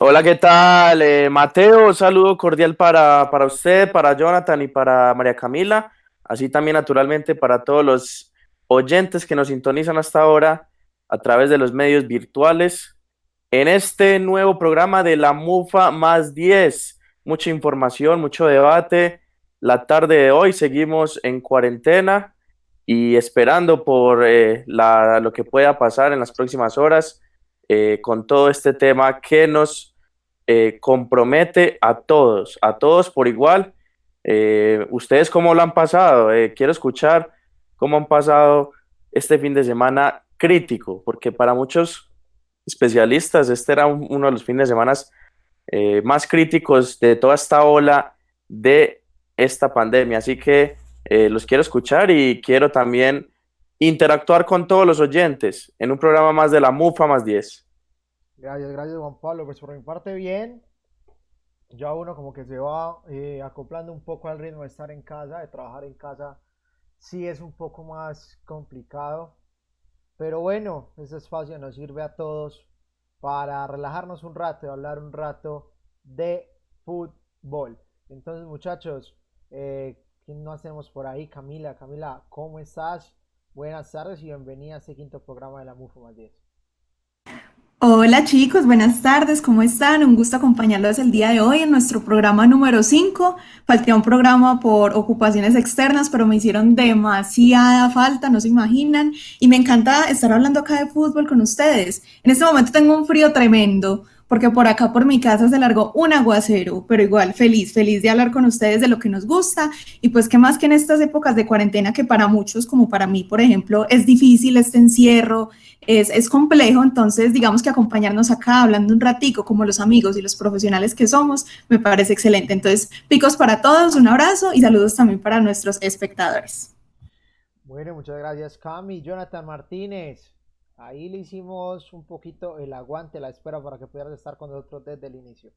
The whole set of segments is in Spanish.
Hola, ¿qué tal? Eh, Mateo, un saludo cordial para, para usted, para Jonathan y para María Camila, así también naturalmente para todos los oyentes que nos sintonizan hasta ahora a través de los medios virtuales en este nuevo programa de la MUFA más 10. Mucha información, mucho debate. La tarde de hoy seguimos en cuarentena y esperando por eh, lo que pueda pasar en las próximas horas eh, con todo este tema que nos eh, compromete a todos, a todos por igual. ¿Ustedes cómo lo han pasado? quiero escuchar cómo han pasado este fin de semana crítico, porque para muchos especialistas este era uno de los fines de semana más críticos de toda esta ola de esta pandemia. Así que eh, los quiero escuchar y quiero también interactuar con todos los oyentes en un programa más de la MUFA más 10. Gracias, gracias Juan Pablo. Pues por mi parte bien. Ya uno como que se va eh, acoplando un poco al ritmo de estar en casa, de trabajar en casa. Sí es un poco más complicado. Pero bueno, ese espacio nos sirve a todos para relajarnos un rato y hablar un rato de fútbol. Entonces muchachos, eh, ¿Quién no hacemos por ahí? Camila, Camila, ¿cómo estás? Buenas tardes y bienvenida a este quinto programa de la MUFO más 10. Hola chicos, buenas tardes, ¿cómo están? Un gusto acompañarlos el día de hoy en nuestro programa número 5. Falté un programa por ocupaciones externas, pero me hicieron demasiada falta, no se imaginan. Y me encanta estar hablando acá de fútbol con ustedes. En este momento tengo un frío tremendo, porque por acá por mi casa se largó un aguacero, pero igual feliz, feliz de hablar con ustedes de lo que nos gusta y pues qué más que en estas épocas de cuarentena que para muchos, como para mí, por ejemplo, es difícil este encierro, es, es complejo, entonces digamos que acompañarnos acá hablando un ratico como los amigos y los profesionales que somos, me parece excelente. Entonces, picos para todos, un abrazo y saludos también para nuestros espectadores. Bueno, muchas gracias Cami, Jonathan Martínez. Ahí le hicimos un poquito el aguante, la espera para que pudieras estar con nosotros desde el inicio.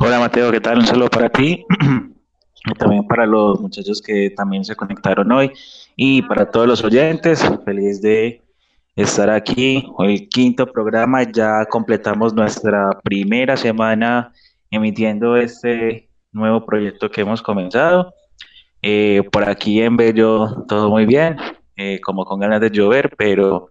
Hola Mateo, ¿qué tal? Un saludo para ti y también para los muchachos que también se conectaron hoy y para todos los oyentes, feliz de estar aquí. El quinto programa, ya completamos nuestra primera semana emitiendo este nuevo proyecto que hemos comenzado. Eh, por aquí en Bello todo muy bien, eh, como con ganas de llover, pero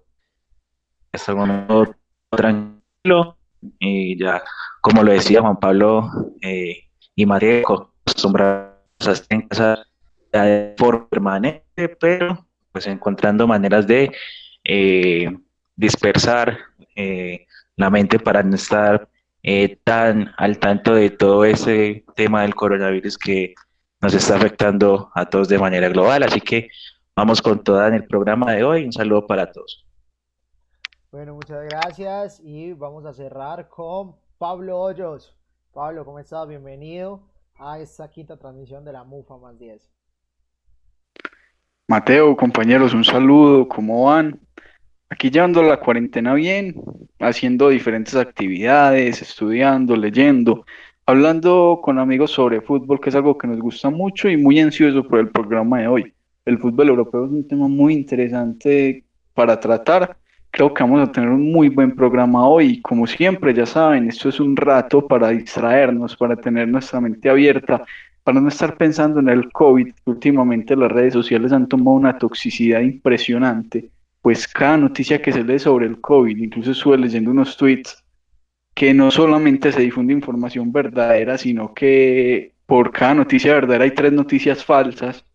es algo tranquilo. Y ya, como lo decía Juan Pablo eh, y María, acostumbrados a estar en casa de forma permanente, pero pues encontrando maneras de eh, dispersar la mente para no estar tan al tanto de todo ese tema del coronavirus que nos está afectando a todos de manera global. Así que Vamos con toda en el programa de hoy. Un saludo para todos. Bueno, muchas gracias y vamos a cerrar con Pablo Hoyos. Pablo, ¿cómo estás? Bienvenido a esta quinta transmisión de la MUFA más 10. Mateo, compañeros, un saludo, ¿cómo van? Aquí llevando la cuarentena bien, haciendo diferentes actividades, estudiando, leyendo, hablando con amigos sobre fútbol, que es algo que nos gusta mucho y muy ansioso por el programa de hoy el fútbol europeo es un tema muy interesante para tratar. Creo que vamos a tener un muy buen programa hoy. Como siempre, ya saben, esto es un rato para distraernos, para tener nuestra mente abierta, para no estar pensando en el COVID. Últimamente las redes sociales han tomado una toxicidad impresionante. Pues cada noticia que se lee sobre el COVID, incluso estuve leyendo unos tweets que no solamente se difunde información verdadera, sino que por cada noticia verdadera hay tres noticias falsas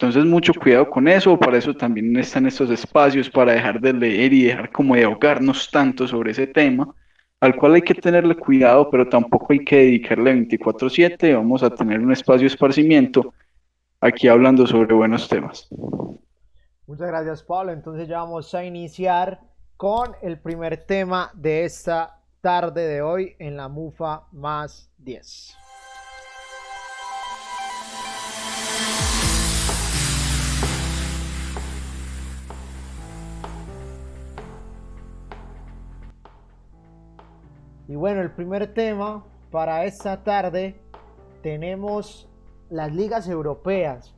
entonces, mucho cuidado con eso, para eso también están estos espacios, para dejar de leer y dejar como de ahogarnos tanto sobre ese tema, al cual hay que tenerle cuidado, pero tampoco hay que dedicarle 24/7, vamos a tener un espacio de esparcimiento aquí hablando sobre buenos temas. Muchas gracias, Pablo. Entonces ya vamos a iniciar con el primer tema de esta tarde de hoy en la MUFA más 10. Y bueno, el primer tema para esta tarde tenemos las ligas europeas.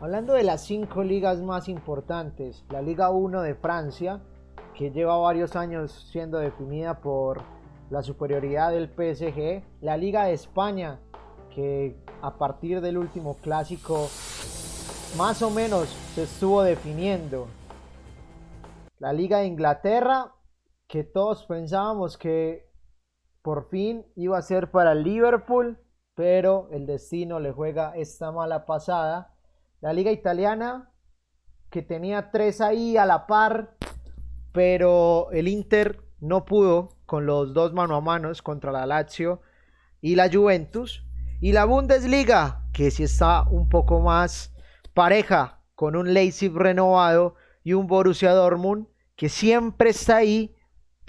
Hablando de las cinco ligas más importantes, la Liga 1 de Francia, que lleva varios años siendo definida por la superioridad del PSG, la Liga de España, que a partir del último clásico más o menos se estuvo definiendo. La Liga de Inglaterra, que todos pensábamos que por fin iba a ser para Liverpool, pero el destino le juega esta mala pasada. La Liga Italiana, que tenía tres ahí a la par, pero el Inter no pudo con los dos mano a manos contra la Lazio y la Juventus. Y la Bundesliga, que sí está un poco más pareja con un Leipzig renovado y un Borussia Dortmund que siempre está ahí,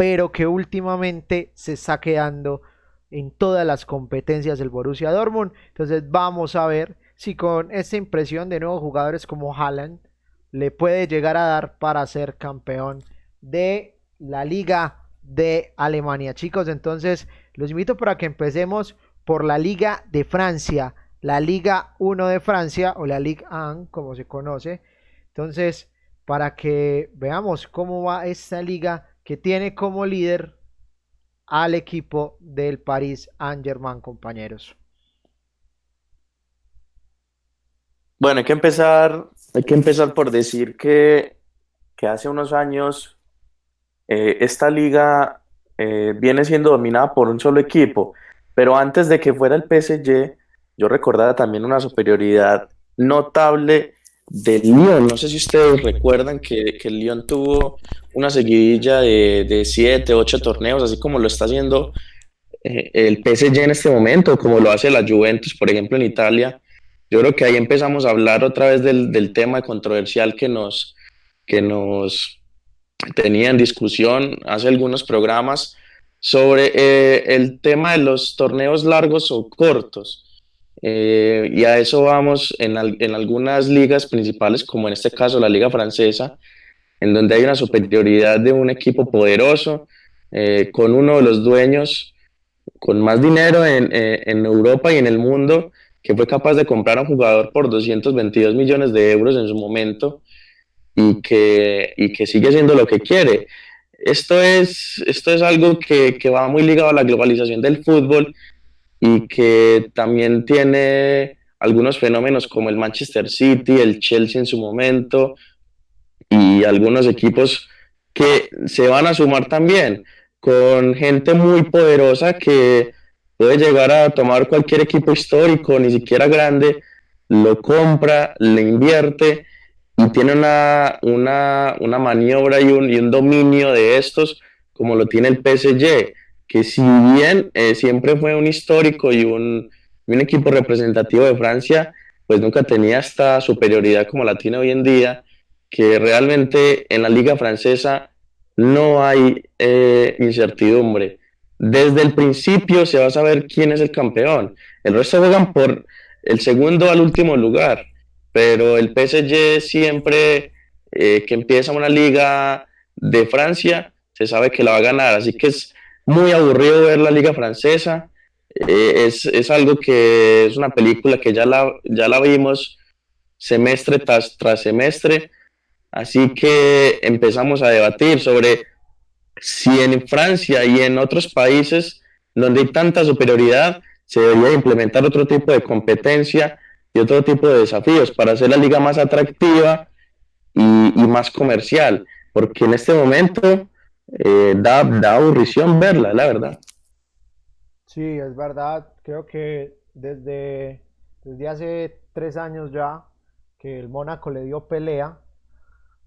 pero que últimamente se está quedando en todas las competencias del Borussia Dortmund. Entonces vamos a ver si con esta impresión de nuevos jugadores como Haaland le puede llegar a dar para ser campeón de la Liga de Alemania. Chicos, entonces los invito para que empecemos por la Liga de Francia, la Liga 1 de Francia o la Ligue 1 como se conoce. Entonces, para que veamos cómo va esta liga que tiene como líder al equipo del Paris Saint-Germain, compañeros. Bueno, hay que empezar, hay que empezar por decir que, que hace unos años eh, esta liga eh, viene siendo dominada por un solo equipo, pero antes de que fuera el PSG, yo recordaba también una superioridad notable del Lyon. No sé si ustedes recuerdan que, el Lyon tuvo una seguidilla de, siete, ocho torneos, así como lo está haciendo eh, el PSG en este momento, como lo hace la Juventus, por ejemplo, en Italia. Yo creo que ahí empezamos a hablar otra vez del, del tema controversial que nos, que nos tenía en discusión hace algunos programas sobre eh, el tema de los torneos largos o cortos. Eh, y a eso vamos en, en, algunas ligas principales, como en este caso la Liga Francesa, en donde hay una superioridad de un equipo poderoso, eh, con uno de los dueños con más dinero en, en, Europa y en el mundo, que fue capaz de comprar a un jugador por 222 millones de euros en su momento y que, y que sigue haciendo lo que quiere. Esto es, esto es algo que, que va muy ligado a la globalización del fútbol y que también tiene algunos fenómenos como el Manchester City, el Chelsea en su momento y algunos equipos que se van a sumar también con gente muy poderosa que puede llegar a tomar cualquier equipo histórico, ni siquiera grande, lo compra, le invierte y tiene una, una, una maniobra y un, y un dominio de estos como lo tiene el PSG que si bien eh, siempre fue un histórico y un, un, equipo representativo de Francia, pues nunca tenía esta superioridad como la tiene hoy en día, que realmente en la liga francesa no hay eh, incertidumbre. Desde el principio se va a saber quién es el campeón. El resto juegan por el segundo al último lugar, pero el PSG siempre eh, que empieza una liga de Francia se sabe que la va a ganar, así que es muy aburrido ver la liga francesa. Eh, es, es, algo que es una película que ya la, ya la vimos semestre tras, tras semestre. Así que empezamos a debatir sobre si en Francia y en otros países donde hay tanta superioridad se debería implementar otro tipo de competencia y otro tipo de desafíos para hacer la liga más atractiva y, y más comercial. Porque en este momento eh, da, da aburrición verla, la verdad. Sí, es verdad. Creo que desde, desde hace tres años ya que el Mónaco le dio pelea.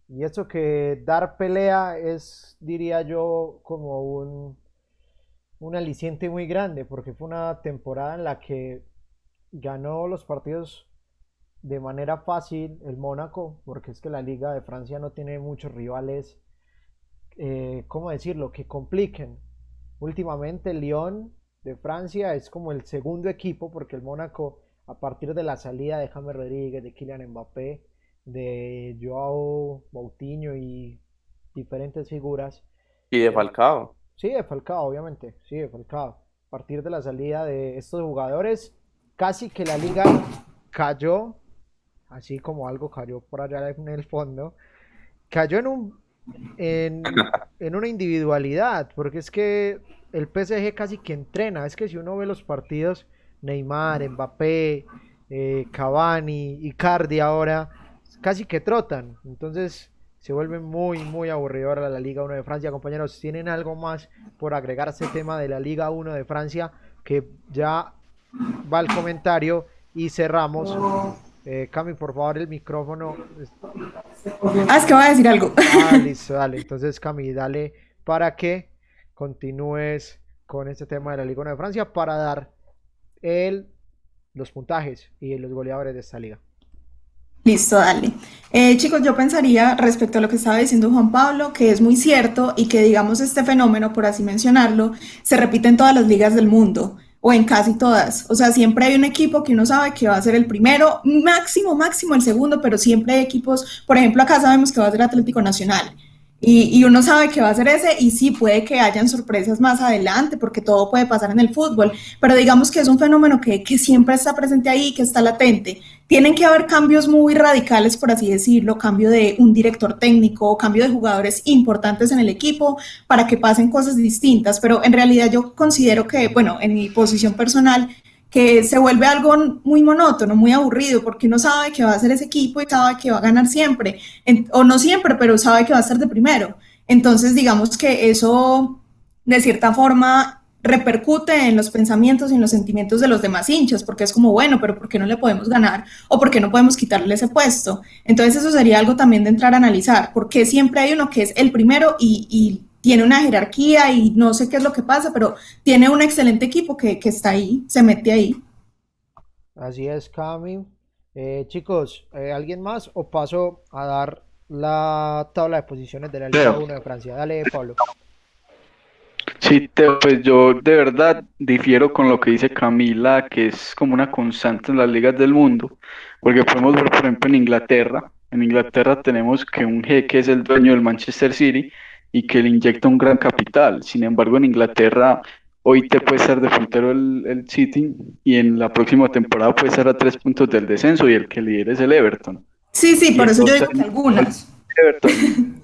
Y eso que dar pelea es, diría yo, como un, un aliciente muy grande, porque fue una temporada en la que ganó los partidos de manera fácil el Mónaco, porque es que la Liga de Francia no tiene muchos rivales eh, ¿cómo decirlo?, que compliquen. Últimamente el Lyon de Francia es como el segundo equipo porque el Mónaco, a partir de la salida de James Rodríguez, de Kylian Mbappé, de Joao Moutinho y diferentes figuras. Y de Falcao. Sí, de Falcao, obviamente. Sí, de Falcao. A partir de la salida de estos jugadores, casi que la liga cayó, así como algo cayó por allá en el fondo, cayó en un en, en una individualidad, porque es que el PSG casi que entrena, es que si uno ve los partidos, Neymar, Mbappé, eh, Cavani, Icardi ahora, casi que trotan, entonces se vuelve muy, muy aburridora la Liga 1 de Francia. Compañeros, ¿tienen algo más por agregar a este tema de la Liga 1 de Francia? Que ya va el comentario y cerramos. Eh, Cami, por favor, el micrófono. Ah, es que va a decir algo. Ah, listo, dale. Entonces, Cami, dale para que continúes con este tema de la Liga 1 de Francia para dar el, los puntajes y los goleadores de esta liga. Listo, dale. Eh, chicos, yo pensaría respecto a lo que estaba diciendo Juan Pablo, que es muy cierto y que digamos este fenómeno, por así mencionarlo, se repite en todas las ligas del mundo o en casi todas. O sea, siempre hay un equipo que uno sabe que va a ser el primero, máximo, máximo el segundo, pero siempre hay equipos, por ejemplo, acá sabemos que va a ser Atlético Nacional. Y, uno sabe que va a ser ese y sí puede que hayan sorpresas más adelante porque todo puede pasar en el fútbol, pero digamos que es un fenómeno que, que siempre está presente ahí, que está latente. Tienen que haber cambios muy radicales, por así decirlo, cambio de un director técnico, cambio de jugadores importantes en el equipo para que pasen cosas distintas, pero en realidad yo considero que, bueno, en mi posición personal, que se vuelve algo muy monótono, muy aburrido, porque uno sabe que va a ser ese equipo y sabe que va a ganar siempre, o no siempre, pero sabe que va a ser de primero. Entonces, digamos que eso, de cierta forma, repercute en los pensamientos y en los sentimientos de los demás hinchas, porque es como, bueno, pero ¿por qué no le podemos ganar? ¿O por qué no podemos quitarle ese puesto? Entonces, eso sería algo también de entrar a analizar, porque siempre hay uno que es el primero y, y tiene una jerarquía y no sé qué es lo que pasa, pero tiene un excelente equipo que, que está ahí, se mete ahí. Así es, Cami. Eh, chicos, eh, ¿alguien más o paso a dar la tabla de posiciones de la Liga 1 de Francia? Dale, Pablo. Sí, Teo, pues yo de verdad difiero con lo que dice Camila, que es como una constante en las ligas del mundo, porque podemos ver, por ejemplo, en Inglaterra, en Inglaterra tenemos que un jeque es el dueño del Manchester City y que le inyecta un gran capital. Sin embargo, en Inglaterra hoy te puede ser de puntero el, el, City y en la próxima temporada puede ser a tres puntos del descenso y el que lidera es el Everton. Sí, sí, por eso yo digo que algunas. Everton.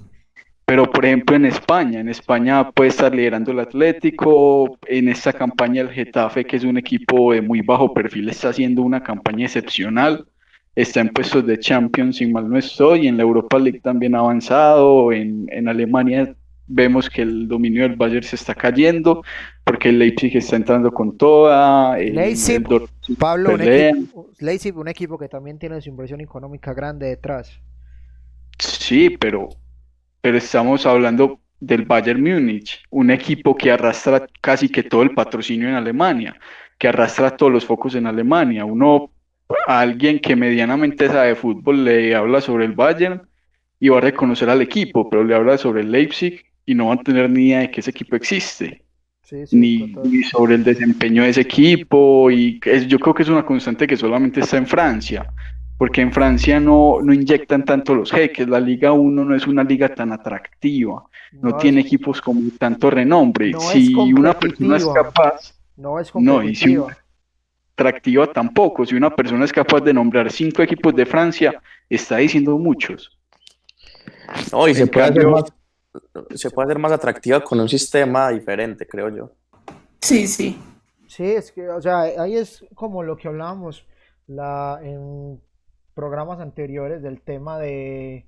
Pero por ejemplo en España, en España puede estar liderando el Atlético, en esta campaña el Getafe, que es un equipo de muy bajo perfil, está haciendo una campaña excepcional, está en puestos de Champions, si mal no estoy, en la Europa League también ha avanzado, en, en Alemania vemos que el dominio del Bayern se está cayendo, porque el Leipzig está entrando con toda. El, Leipzig, el Pablo, un equipo, Leipzig, un equipo que también tiene su inversión económica grande detrás. Sí, pero, pero estamos hablando del Bayern Múnich, un equipo que arrastra casi que todo el patrocinio en Alemania, que arrastra todos los focos en Alemania. Uno, a alguien que medianamente sabe fútbol, le habla sobre el Bayern y va a reconocer al equipo, pero le habla sobre el Leipzig y no van a tener ni idea de que ese equipo existe. Sí, sí, ni, ni, sobre el desempeño de ese equipo y es, yo creo que es una constante que solamente está en Francia porque en Francia no, no inyectan tanto los jeques, la Liga 1 no es una liga tan atractiva, no, no tiene es, equipos con tanto renombre, no si una persona es capaz, no es no, y si una, atractiva tampoco, si una persona es capaz de nombrar cinco equipos de Francia, está diciendo muchos. No, y se puede hacer más se puede hacer más atractiva con un sistema diferente, creo yo. Sí, sí. Sí, es que, o sea, ahí es como lo que hablábamos la, en programas anteriores del tema de,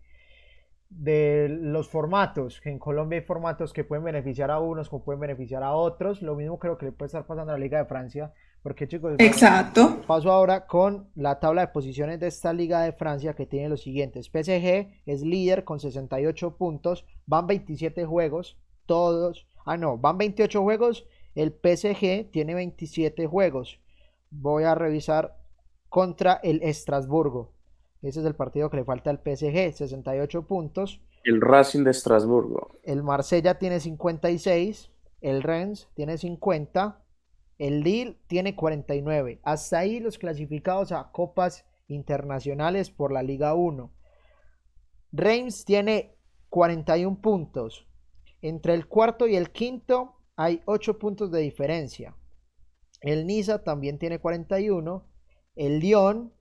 de los formatos, que en Colombia hay formatos que pueden beneficiar a unos, como pueden beneficiar a otros. Lo mismo creo que le puede estar pasando a la Liga de Francia, porque chicos, Exacto. paso ahora con la tabla de posiciones de esta Liga de Francia que tiene los siguientes. PSG es líder con 68 puntos, van 27 juegos, todos, ah no, van 28 juegos, el PSG tiene 27 juegos. Voy a revisar contra el Estrasburgo. Ese es el partido que le falta al PSG, 68 puntos. El Racing de Estrasburgo. El Marsella tiene 56, el Rennes tiene 50, el Lille tiene 49. Hasta ahí los clasificados a copas internacionales por la Liga 1. Reims tiene 41 puntos. Entre el cuarto y el quinto hay 8 puntos de diferencia. El Niza también tiene 41. El Lyon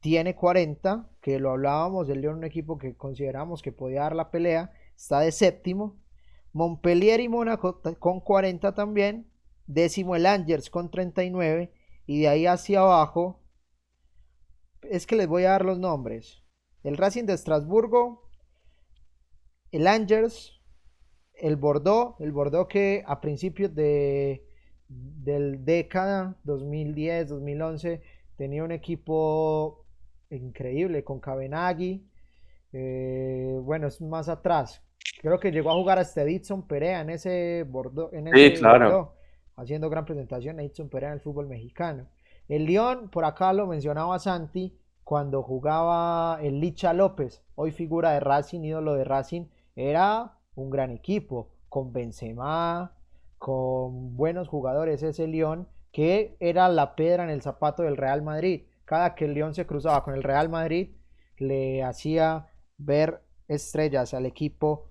tiene 40, que lo hablábamos, el Lyon un equipo que consideramos que podía dar la pelea. está de séptimo. Montpellier y Mónaco con 40 también. Décimo el Angers con 39. Y de ahí hacia abajo, es que les voy a dar los nombres. El Racing de Estrasburgo, el Angers, el Bordeaux, el Bordeaux que a principios de del década 2010-2011 tenía un equipo increíble con Cabenagui. Eh, bueno, es más atrás. Creo que llegó a jugar hasta Edson Perea en ese Bordeaux. En ese claro. Haciendo gran presentación Edson Perea en el fútbol mexicano. El León, por acá lo mencionaba Santi, cuando jugaba el Licha López, hoy figura de Racing, ídolo de Racing, era un gran equipo, con Benzema, con buenos jugadores ese León, que era la pedra en el zapato del Real Madrid. Cada que el León se cruzaba con el Real Madrid, le hacía ver estrellas al equipo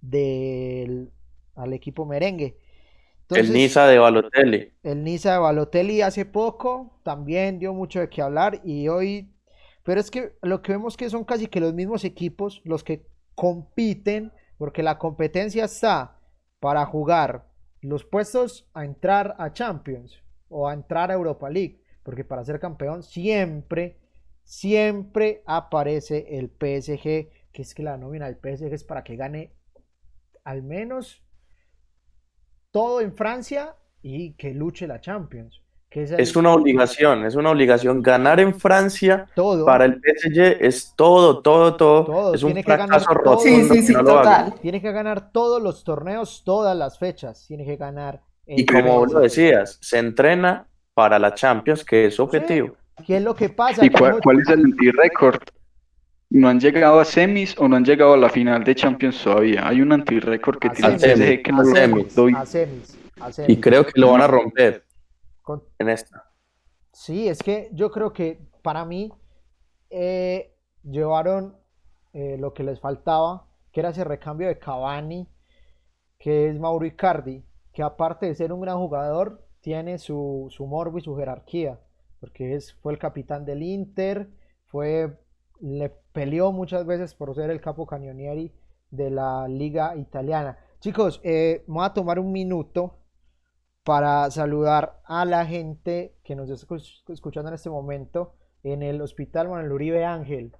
del al equipo merengue. El Niza de Balotelli. El Niza de Balotelli hace poco también dio mucho de qué hablar y hoy, pero es que lo que vemos que son casi que los mismos equipos los que compiten, porque la competencia está para jugar los puestos a entrar a Champions o a entrar a Europa League, porque para ser campeón siempre, siempre aparece el PSG, que es que la nómina del PSG es para que gane al menos todo en Francia y que luche la Champions. Que es, una obligación, es una obligación. Ganar en Francia para el PSG es todo, todo, todo. Es un fracaso rotundo. Sí, sí, sí, total. Tiene que ganar todos los torneos, todas las fechas. Tiene que ganar. Y como lo decías, se entrena para la Champions, que es su objetivo. ¿Qué es lo que pasa? ¿Y cuál, es el anti-record? No han llegado a semis o no han llegado a la final de Champions todavía. Hay un anti-record que tiene el que no a semis, Y creo que lo van a romper en esta. Sí, es que yo creo que para mí eh, llevaron eh, lo que les faltaba, que era ese recambio de Cavani, que es Mauro Icardi, que aparte de ser un gran jugador, tiene su, su morbo y su jerarquía, porque es, fue el capitán del Inter, fue, le peleó muchas veces por ser el capo cañonieri de la liga italiana. Chicos, eh, voy a tomar un minuto para saludar a la gente que nos está escuchando en este momento en el Hospital Manuel Uribe Ángel.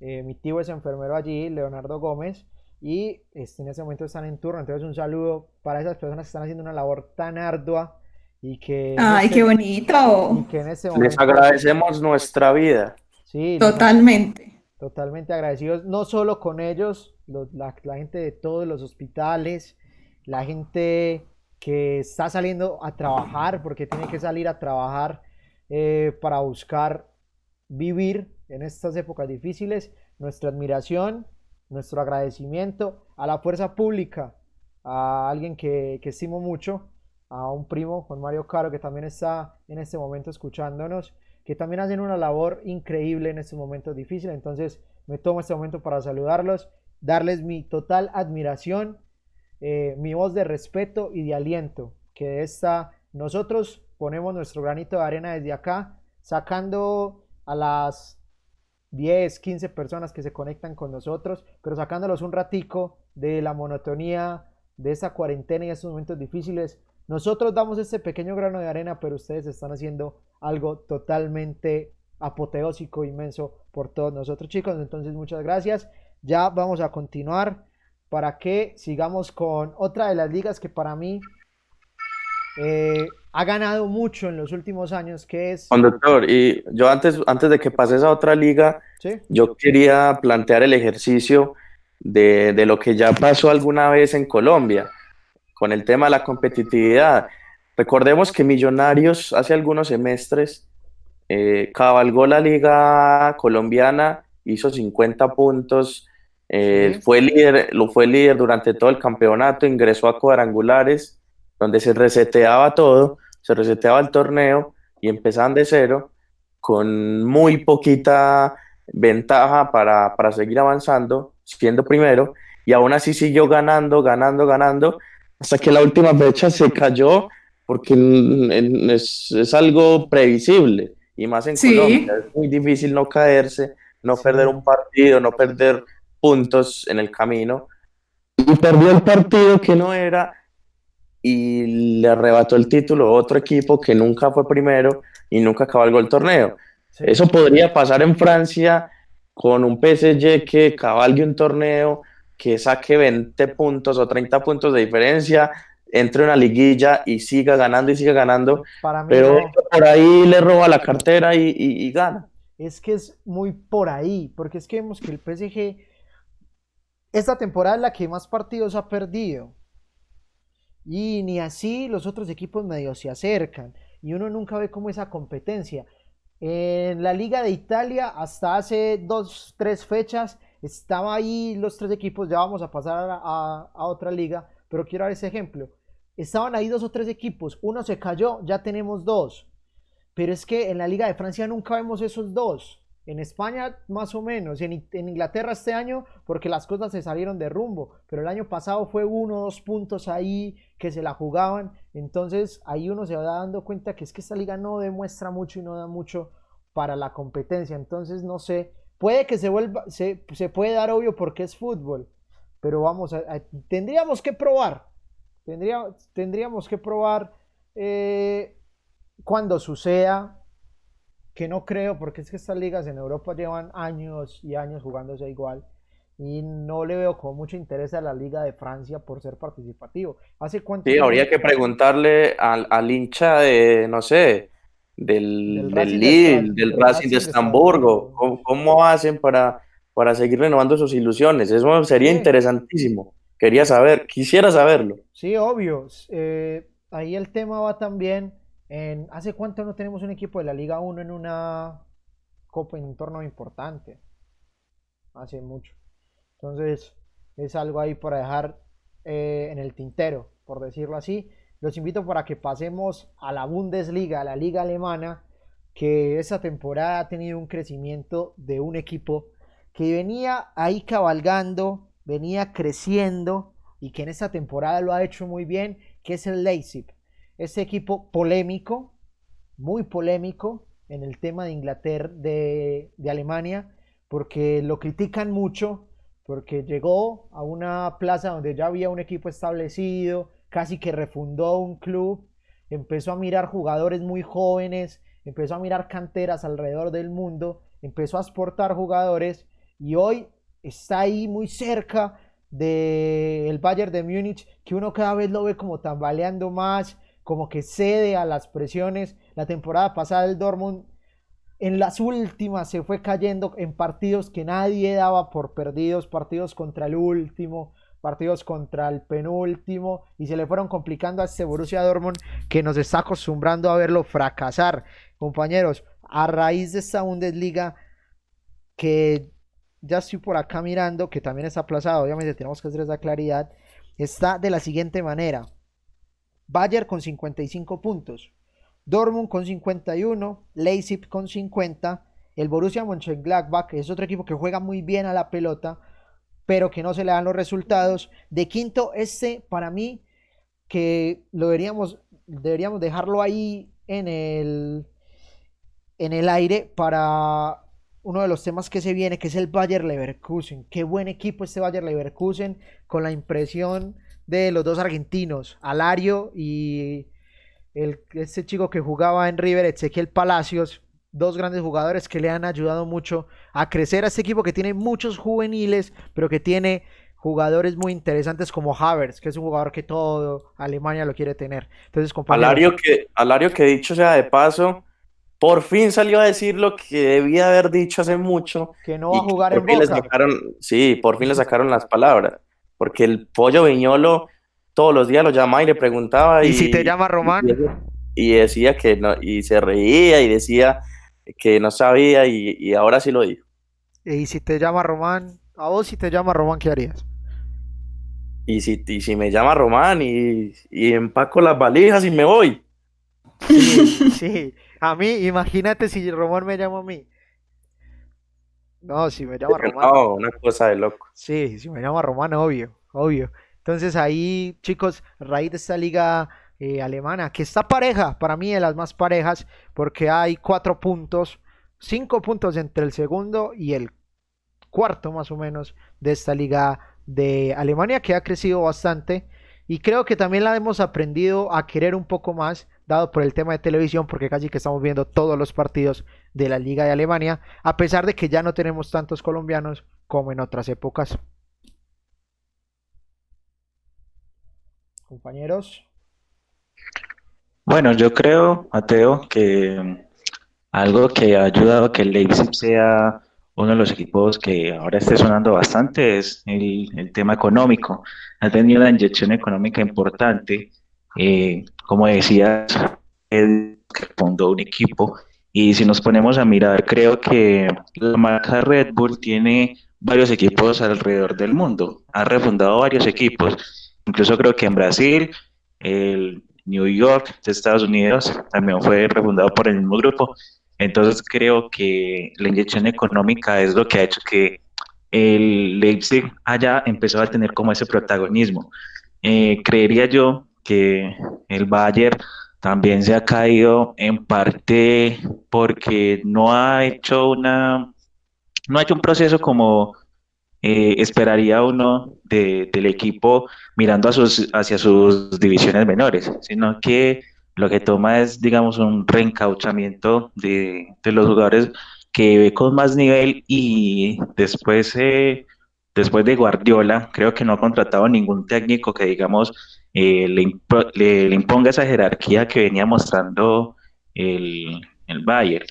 Eh, mi tío es enfermero allí, Leonardo Gómez, y este, en ese momento están en turno. Entonces, un saludo para esas personas que están haciendo una labor tan ardua y que. ¡Ay, este qué bonito! Les agradecemos nuestra vida. Sí, totalmente. Totalmente agradecidos, no solo con ellos, la, la gente de todos los hospitales, la gente que está saliendo a trabajar, porque tiene que salir a trabajar eh, para buscar vivir en estas épocas difíciles. Nuestra admiración, nuestro agradecimiento a la fuerza pública, a alguien que, que estimo mucho, a un primo, Juan Mario Caro, que también está en este momento escuchándonos, que también hacen una labor increíble en estos momentos difíciles. Entonces me tomo este momento para saludarlos, darles mi total admiración eh, mi voz de respeto y de aliento, que esta, nosotros ponemos nuestro granito de arena desde acá, sacando a las 10, 15 personas que se conectan con nosotros, pero sacándolos un ratico de la monotonía de esta cuarentena y estos momentos difíciles. Nosotros damos este pequeño grano de arena, pero ustedes están haciendo algo totalmente apoteósico, inmenso por todos nosotros, chicos. Entonces, muchas gracias. Ya vamos a continuar para que sigamos con otra de las ligas que para mí eh, ha ganado mucho en los últimos años, que es... Conductor, y yo antes, antes de que pases a otra liga, yo quería plantear el ejercicio de, de, lo que ya pasó alguna vez en Colombia, con el tema de la competitividad. Recordemos que Millonarios hace algunos semestres eh, cabalgó la liga colombiana, hizo 50 puntos, eh, fue, líder, lo fue líder durante todo el campeonato, ingresó a cuadrangulares, donde se reseteaba todo, se reseteaba el torneo y empezaban de cero con muy poquita ventaja para, para seguir avanzando, siendo primero, y aún así siguió ganando, ganando, ganando, hasta que la última fecha se cayó, porque es, es algo previsible, y más en Colombia, es muy difícil no caerse, no perder un partido, no perder puntos en el camino. y perdió el partido que no era y le arrebató el título a otro equipo que nunca fue primero y nunca cabalgó el torneo. Sí. Eso podría pasar en Francia con un PSG que cabalgue un torneo, que saque 20 puntos o 30 puntos de diferencia, entre una liguilla y siga ganando y siga ganando, Para mí pero no. por ahí le roba la cartera y, y- y gana. Es que es muy por ahí, porque es que vemos que el PSG esta temporada es la que más partidos ha perdido. Y ni así los otros equipos medio se acercan. Y uno nunca ve como esa competencia. En la Liga de Italia, hasta hace dos, tres fechas, estaba ahí los tres equipos. Ya vamos a pasar a, otra liga, pero quiero dar ese ejemplo. Estaban ahí dos o tres equipos. Uno se cayó, ya tenemos dos. Pero es que en la Liga de Francia nunca vemos esos dos. En España más o menos. En, en Inglaterra este año porque las cosas se salieron de rumbo. Pero el año pasado fue uno o dos puntos ahí que se la jugaban. Entonces ahí uno se va dando cuenta que es que esta liga no demuestra mucho y no da mucho para la competencia. Entonces no sé. Puede que se vuelva, se, se puede dar obvio porque es fútbol. Pero vamos, a- a- tendríamos que probar. Tendría, tendríamos que probar eh, cuando suceda, que no creo, porque es que estas ligas en Europa llevan años y años jugándose igual. Y no le veo con mucho interés a la Liga de Francia por ser participativo. ¿Hace cuánto Sí, habría que preguntarle al, al hincha de, no sé, del, Del del Lille, del Racing de Estamburgo, Estamburgo. ¿cómo, cómo hacen para, para seguir renovando sus ilusiones? Eso sería Sí. interesantísimo. Quería saber, quisiera saberlo. Sí, obvio. Eh, ahí el tema va también en... ¿Hace cuánto no tenemos un equipo de la Liga 1 en una copa, en un torneo importante? Hace mucho. Entonces, es algo ahí para dejar eh, en el tintero, por decirlo así. Los invito para que pasemos a la Bundesliga, a la liga alemana, que esa temporada ha tenido un crecimiento de un equipo que venía ahí cabalgando, venía creciendo y que en esta temporada lo ha hecho muy bien, que es el Leipzig. Este equipo polémico, muy polémico en el tema de Inglaterra, de, de Alemania, porque lo critican mucho, porque llegó a una plaza donde ya había un equipo establecido, casi que refundó un club, empezó a mirar jugadores muy jóvenes, empezó a mirar canteras alrededor del mundo, empezó a exportar jugadores y hoy está ahí muy cerca del Bayern de Múnich, que uno cada vez lo ve como tambaleando más, como que cede a las presiones. La temporada pasada el Dortmund en las últimas se fue cayendo en partidos que nadie daba por perdidos, partidos contra el último, partidos contra el penúltimo y se le fueron complicando a este Borussia Dortmund que nos está acostumbrando a verlo fracasar. Compañeros, a raíz de esta Bundesliga que ya estoy por acá mirando, que también está aplazado, obviamente tenemos que hacer esa claridad, está de la siguiente manera. Bayern con 55 puntos, Dortmund con 51, Leipzig con 50, el Borussia Mönchengladbach que es otro equipo que juega muy bien a la pelota, pero que no se le dan los resultados. De quinto, este para mí que lo deberíamos, deberíamos dejarlo ahí en el, en el aire para uno de los temas que se viene, que es el Bayer Leverkusen. Qué buen equipo este Bayer Leverkusen, con la impresión de los dos argentinos, Alario y el, este chico que jugaba en River, Ezequiel Palacios, dos grandes jugadores que le han ayudado mucho a crecer a este equipo que tiene muchos juveniles, pero que tiene jugadores muy interesantes como Havertz, que es un jugador que todo Alemania lo quiere tener. Entonces, compañeros, Alario que, Alario que dicho sea de paso, por fin salió a decir lo que debía haber dicho hace mucho. que no va a y jugar en Boca. sacaron, sí, por fin le sacaron las palabras. Porque el pollo Viñolo todos los días lo llamaba y le preguntaba. ¿Y si te llama Román? Y, y decía que no, y se reía y decía que no sabía y, y ahora sí lo dijo. Y si te llama Román, a vos si te llama Román, ¿qué harías? Y si, y si me llama Román y, y empaco las valijas y me voy. Sí, sí. A mí, imagínate si Román me llama a mí. No, si me llama Román. No, una cosa de loco. Sí, si me llama Román, obvio, obvio. Entonces ahí, chicos, a raíz de esta liga eh, alemana, que está pareja, para mí de las más parejas, porque hay cuatro puntos, cinco puntos entre el segundo y el cuarto más o menos de esta liga de Alemania que ha crecido bastante y creo que también la hemos aprendido a querer un poco más, dado por el tema de televisión, porque casi que estamos viendo todos los partidos de la Liga de Alemania, a pesar de que ya no tenemos tantos colombianos como en otras épocas. Compañeros. Bueno, yo creo, Mateo, que algo que ha ayudado a que el Leipzig sea uno de los equipos que ahora esté sonando bastante es el, tema económico. Ha tenido una inyección económica importante. Eh, como decías, que fundó un equipo. Y si nos ponemos a mirar, creo que la marca Red Bull tiene varios equipos alrededor del mundo. Ha refundado varios equipos. Incluso creo que en Brasil, el New York de Estados Unidos también fue refundado por el mismo grupo. Entonces creo que la inyección económica es lo que ha hecho que el Leipzig haya empezado a tener como ese protagonismo. Eh, creería yo que el Bayern también se ha caído en parte porque no ha hecho una no ha hecho un proceso como eh, esperaría uno del equipo mirando a sus, hacia sus divisiones menores, sino que lo que toma es, digamos, un reencauchamiento de, los jugadores que ve con más nivel y después, eh, después de Guardiola, creo que no ha contratado ningún técnico que, digamos, eh, le, imponga esa jerarquía que venía mostrando el, el Bayern.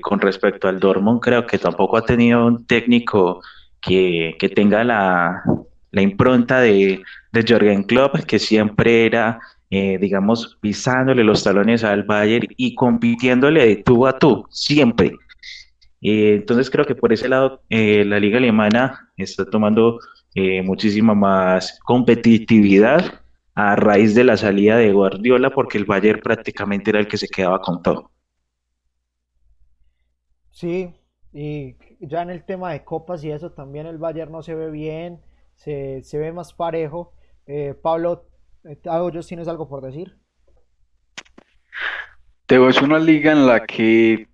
Con respecto al Dortmund, creo que tampoco ha tenido un técnico que, tenga la, impronta de, de Jürgen Klopp, que siempre era eh, digamos, pisándole los talones al Bayern y compitiéndole de tú a tú, siempre. Eh, entonces creo que por ese lado eh, la liga alemana está tomando muchísima más competitividad a raíz de la salida de Guardiola porque el Bayern prácticamente era el que se quedaba con todo. Sí, y ya en el tema de copas y eso también el Bayern no se ve bien, se, se ve más parejo. Pablo, ¿Algo, ¿tienes algo por decir? Teo, es una liga en la que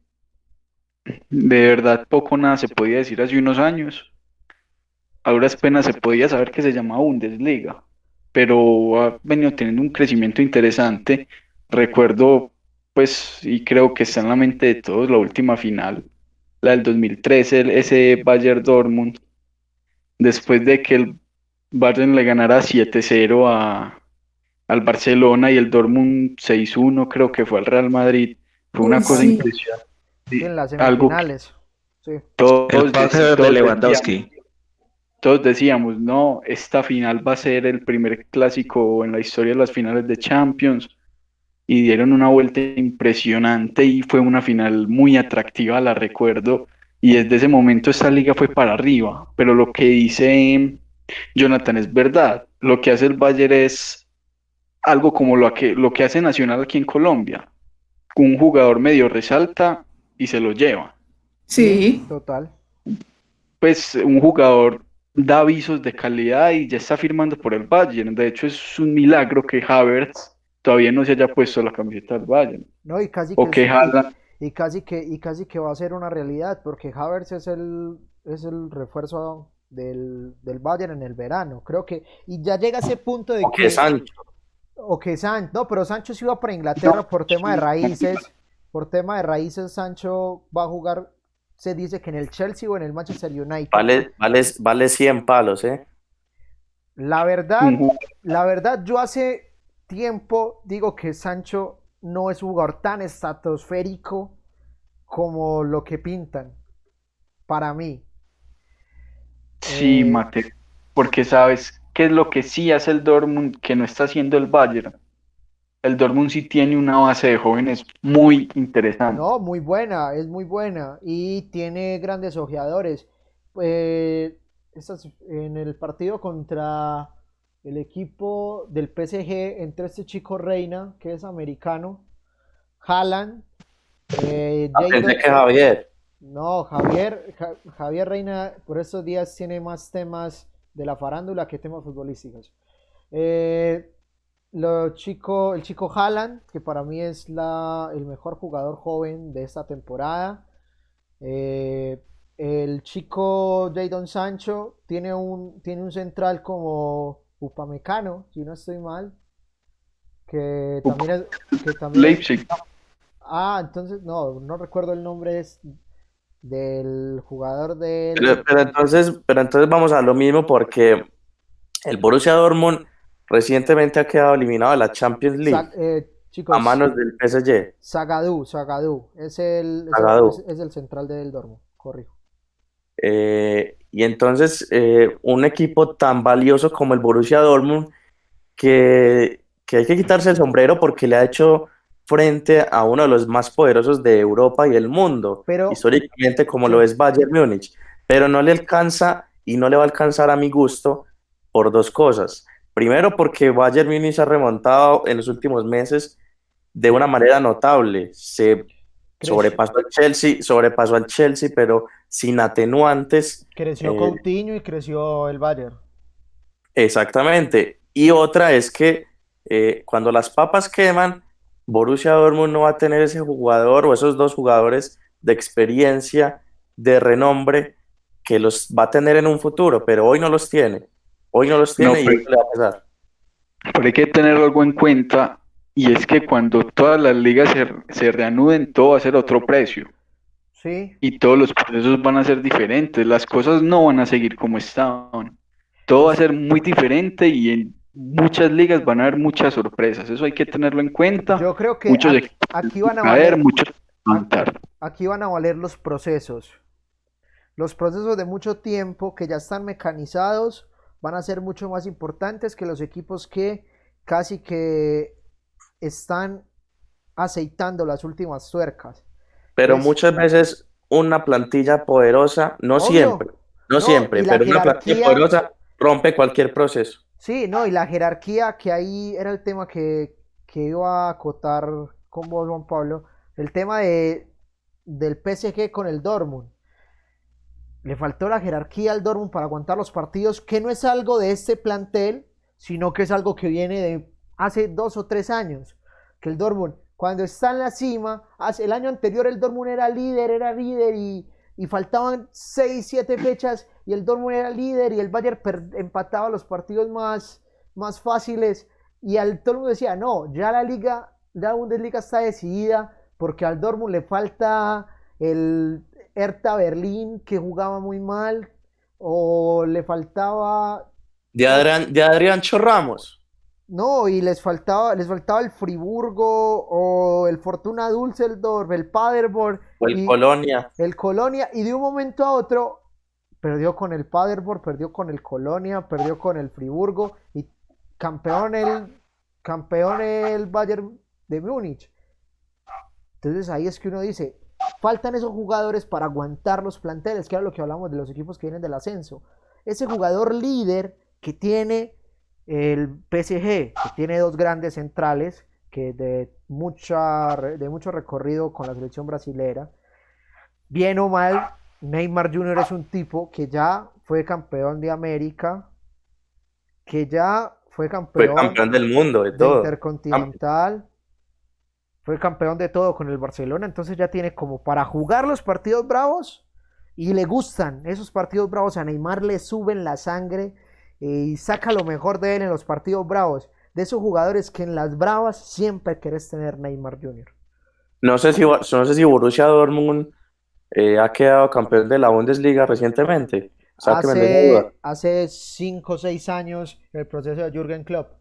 de verdad poco nada se podía decir hace unos años. Ahora apenas se podía saber que se llamaba Bundesliga, pero ha venido teniendo un crecimiento interesante. Recuerdo, pues, y creo que está en la mente de todos, la última final, la del 2013, ese Bayern Dortmund, después de que el Bayern le ganara 7-0 a, al Barcelona y el Dortmund 6-1 creo que fue al Real Madrid. Fue una cosa impresionante. en las semifinales. Todos, de Lewandowski. todos decíamos, no, esta final va a ser el primer clásico en la historia de las finales de Champions. Y dieron una vuelta impresionante y fue una final muy atractiva, la recuerdo. Y desde ese momento esta liga fue para arriba. Pero lo que dice Jonathan es verdad. Lo que hace el Bayern es algo como lo que, lo que hace Nacional aquí en Colombia. Un jugador medio resalta y se lo lleva. Sí. Total. Pues un jugador da avisos de calidad y ya está firmando por el Bayern. De hecho, es un milagro que Havertz todavía no se haya puesto la camiseta del Bayern. No, y casi o que, y, casi que y casi que va a ser una realidad, porque Havertz es el, es el refuerzo del, del Bayern en el verano. Creo que, y ya llega a ese punto de que. Sancho. O que Sancho, no, pero Sancho se iba para Inglaterra por tema de raíces. Por tema de raíces, Sancho va a jugar, se dice que en el Chelsea o en el Manchester United. Vale, vale, vale 100 palos, ¿eh? La verdad, la verdad, yo hace tiempo digo que Sancho no es un jugador tan estratosférico como lo que pintan, para mí. Sí, eh, Mate, porque sabes, ¿Qué es lo que sí hace el Dortmund que no está haciendo el Bayern? El Dortmund sí tiene una base de jóvenes muy interesante. No, muy buena, es muy buena y tiene grandes ojeadores. Eh, en el partido contra el equipo del PSG, entre este chico Reina, que es americano, Haaland, eh, ah, que Javier. No, Javier, Javier Reina por estos días tiene más temas de la farándula que temas futbolísticos. Eh, lo chico, el chico Haaland, que para mí es la, el mejor jugador joven de esta temporada. Eh, el chico Jadon Sancho tiene un, tiene un central como Upamecano, si no estoy mal, que también es, que también Leipzig. Ah, entonces no, no recuerdo el nombre es del jugador del Pero, pero entonces, pero entonces vamos a lo mismo porque el Borussia Dortmund recientemente ha quedado eliminado de la Champions League Sa- eh, chicos, a manos del PSG. Zagadou, Zagadou, es el, es el- es el central del Dortmund, corrijo. Eh, y entonces eh, un equipo tan valioso como el Borussia Dortmund que, que hay que quitarse el sombrero porque le ha hecho frente a uno de los más poderosos de Europa y el mundo, Pero- históricamente como lo es Bayern Múnich, pero no le alcanza y no le va a alcanzar a mi gusto por dos cosas. Primero porque Bayern Múnich ha remontado en los últimos meses de una manera notable. Se sobrepasó al Chelsea, sobrepasó al Chelsea, pero sin atenuantes. Creció Eh, Coutinho y creció el Bayern. Exactamente. Y otra es que eh, cuando las papas queman, Borussia Dortmund no va a tener ese jugador o esos dos jugadores de experiencia, de renombre, que los va a tener en un futuro, pero hoy no los tiene. Hoy no los tiene No, y eso le va a pesar. Pero hay que tener algo en cuenta y es que cuando todas las ligas se, se reanuden, todo va a ser otro precio Sí, y todos los procesos van a ser diferentes. Las cosas no van a seguir como estaban. Todo va a ser muy diferente y en muchas ligas van a haber muchas sorpresas. Eso hay que tenerlo en cuenta. yo creo que Muchos aquí, van a valer, muchos a montar. aquí van a valer los procesos. Los procesos de mucho tiempo que ya están mecanizados van a ser mucho más importantes que los equipos que casi que están aceitando las últimas tuercas. Pero Pues- muchas veces una plantilla poderosa, no Obvio. siempre, no No, siempre, pero una plantilla poderosa rompe cualquier proceso. Sí, no, y la jerarquía, que ahí era el tema que, que iba a acotar con vos, Juan Pablo, el tema de, del PSG con el Dortmund. Le faltó la jerarquía al Dortmund para aguantar los partidos, que no es algo de este plantel, sino que es algo que viene de hace dos o tres años. Que el Dortmund, cuando está en la cima, hace, el año anterior el Dortmund era líder, era líder y, faltaban seis, siete fechas y el Dortmund era líder y el Bayern empataba los partidos más, más fáciles y al mundo decía, no, ya la liga, la Bundesliga está decidida porque al Dortmund le falta el Hertha Berlín que jugaba muy mal o le faltaba De Adrián, de Adrián Ramos. No, y les faltaba, les faltaba el Friburgo o el Fortuna Düsseldorf, el Paderborn o el y Colonia. el Colonia y de un momento a otro perdió con el Paderborn, perdió con el Colonia, perdió con el Friburgo y campeón el campeón el Bayern de Múnich. Entonces ahí es que uno dice, faltan esos jugadores para aguantar los planteles, que era lo que hablamos de los equipos que vienen del ascenso. Ese jugador líder que tiene el PSG, que tiene dos grandes centrales, que de, mucha, de mucho recorrido con la selección brasilera. Bien o mal, Neymar Jr. es un tipo que ya fue campeón de América, que ya fue Fue campeón del mundo, de de todo. Intercontinental, fue campeón de todo con el Barcelona, entonces ya tiene como para jugar los partidos bravos y le gustan esos partidos bravos, a Neymar le suben la sangre y saca lo mejor de él en los partidos bravos, de esos jugadores que en las bravas siempre querés tener Neymar Jr. No sé si, no sé si Borussia Dortmund eh, ha quedado campeón de la Bundesliga recientemente. Hace, hace 5 o 6 años el proceso de Jürgen Klopp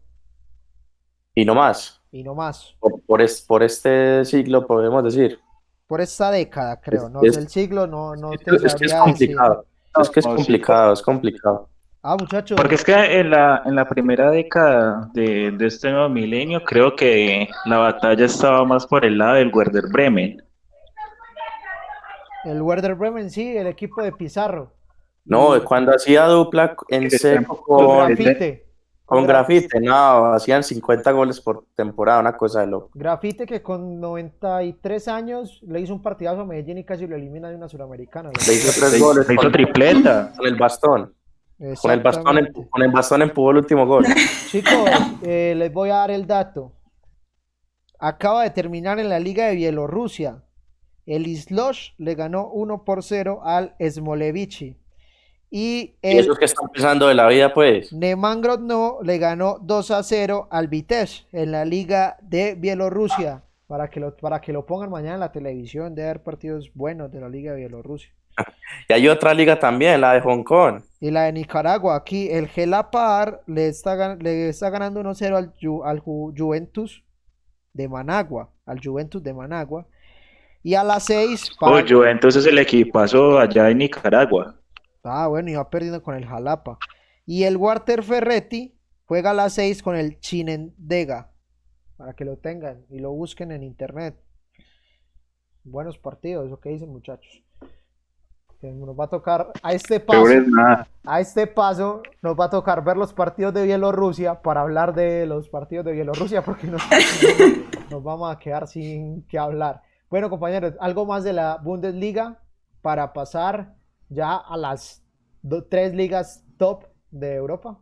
Y no más. y no más. Por, por, es- por este siglo podemos decir. Por esta década, creo, Es- no es- del siglo, no, no Es te que es, que es sabría decir. complicado. Es que es complicado, es complicado. Ah, muchachos. Porque es que en la, en la primera década de, de este nuevo milenio, creo que la batalla estaba más por el lado del Werder Bremen. El Werder Bremen, sí, el equipo de Pizarro. No, cuando hacía dupla en seco Con Grafite. con Grafite, no, hacían 50 goles por temporada, una cosa de loco. Grafite que con 93 años le hizo un partidazo a Medellín y casi lo elimina de una suramericana. Le hizo tres goles se hizo con, tripleta. con el bastón. Con el bastón, con el bastón empujó el último gol. Chicos, eh, les voy a dar el dato. Acaba de terminar en la Liga de Bielorrusia. El Islosh le ganó 1 por 0 al Smolevici. Y Y el esos que están pensando de la vida, pues. Neman Grodno le ganó 2 a 0 al Vitesse en la Liga de Bielorrusia. Para que, lo, para que lo pongan mañana en la televisión, de haber partidos buenos de la Liga de Bielorrusia. Y hay otra liga también, la de Hong Kong. Y la de Nicaragua, aquí el Gelapar le está, le está ganando 1-0 al, Ju- al Ju- Juventus de Managua, al Juventus de Managua. Y a las 6 Oh, Juventus es el equipazo allá en Nicaragua. Ah, bueno, iba perdiendo con el Jalapa. Y el Walter Ferretti juega a las 6 con el Chinendega. Para que lo tengan y lo busquen en internet. Buenos partidos, eso que dicen muchachos. Que nos va a tocar a este paso. A este paso nos va a tocar ver los partidos de Bielorrusia para hablar de los partidos de Bielorrusia porque nos, nos vamos a quedar sin que hablar. Bueno, compañeros, algo más de la Bundesliga para pasar ya a las do- tres ligas top de Europa.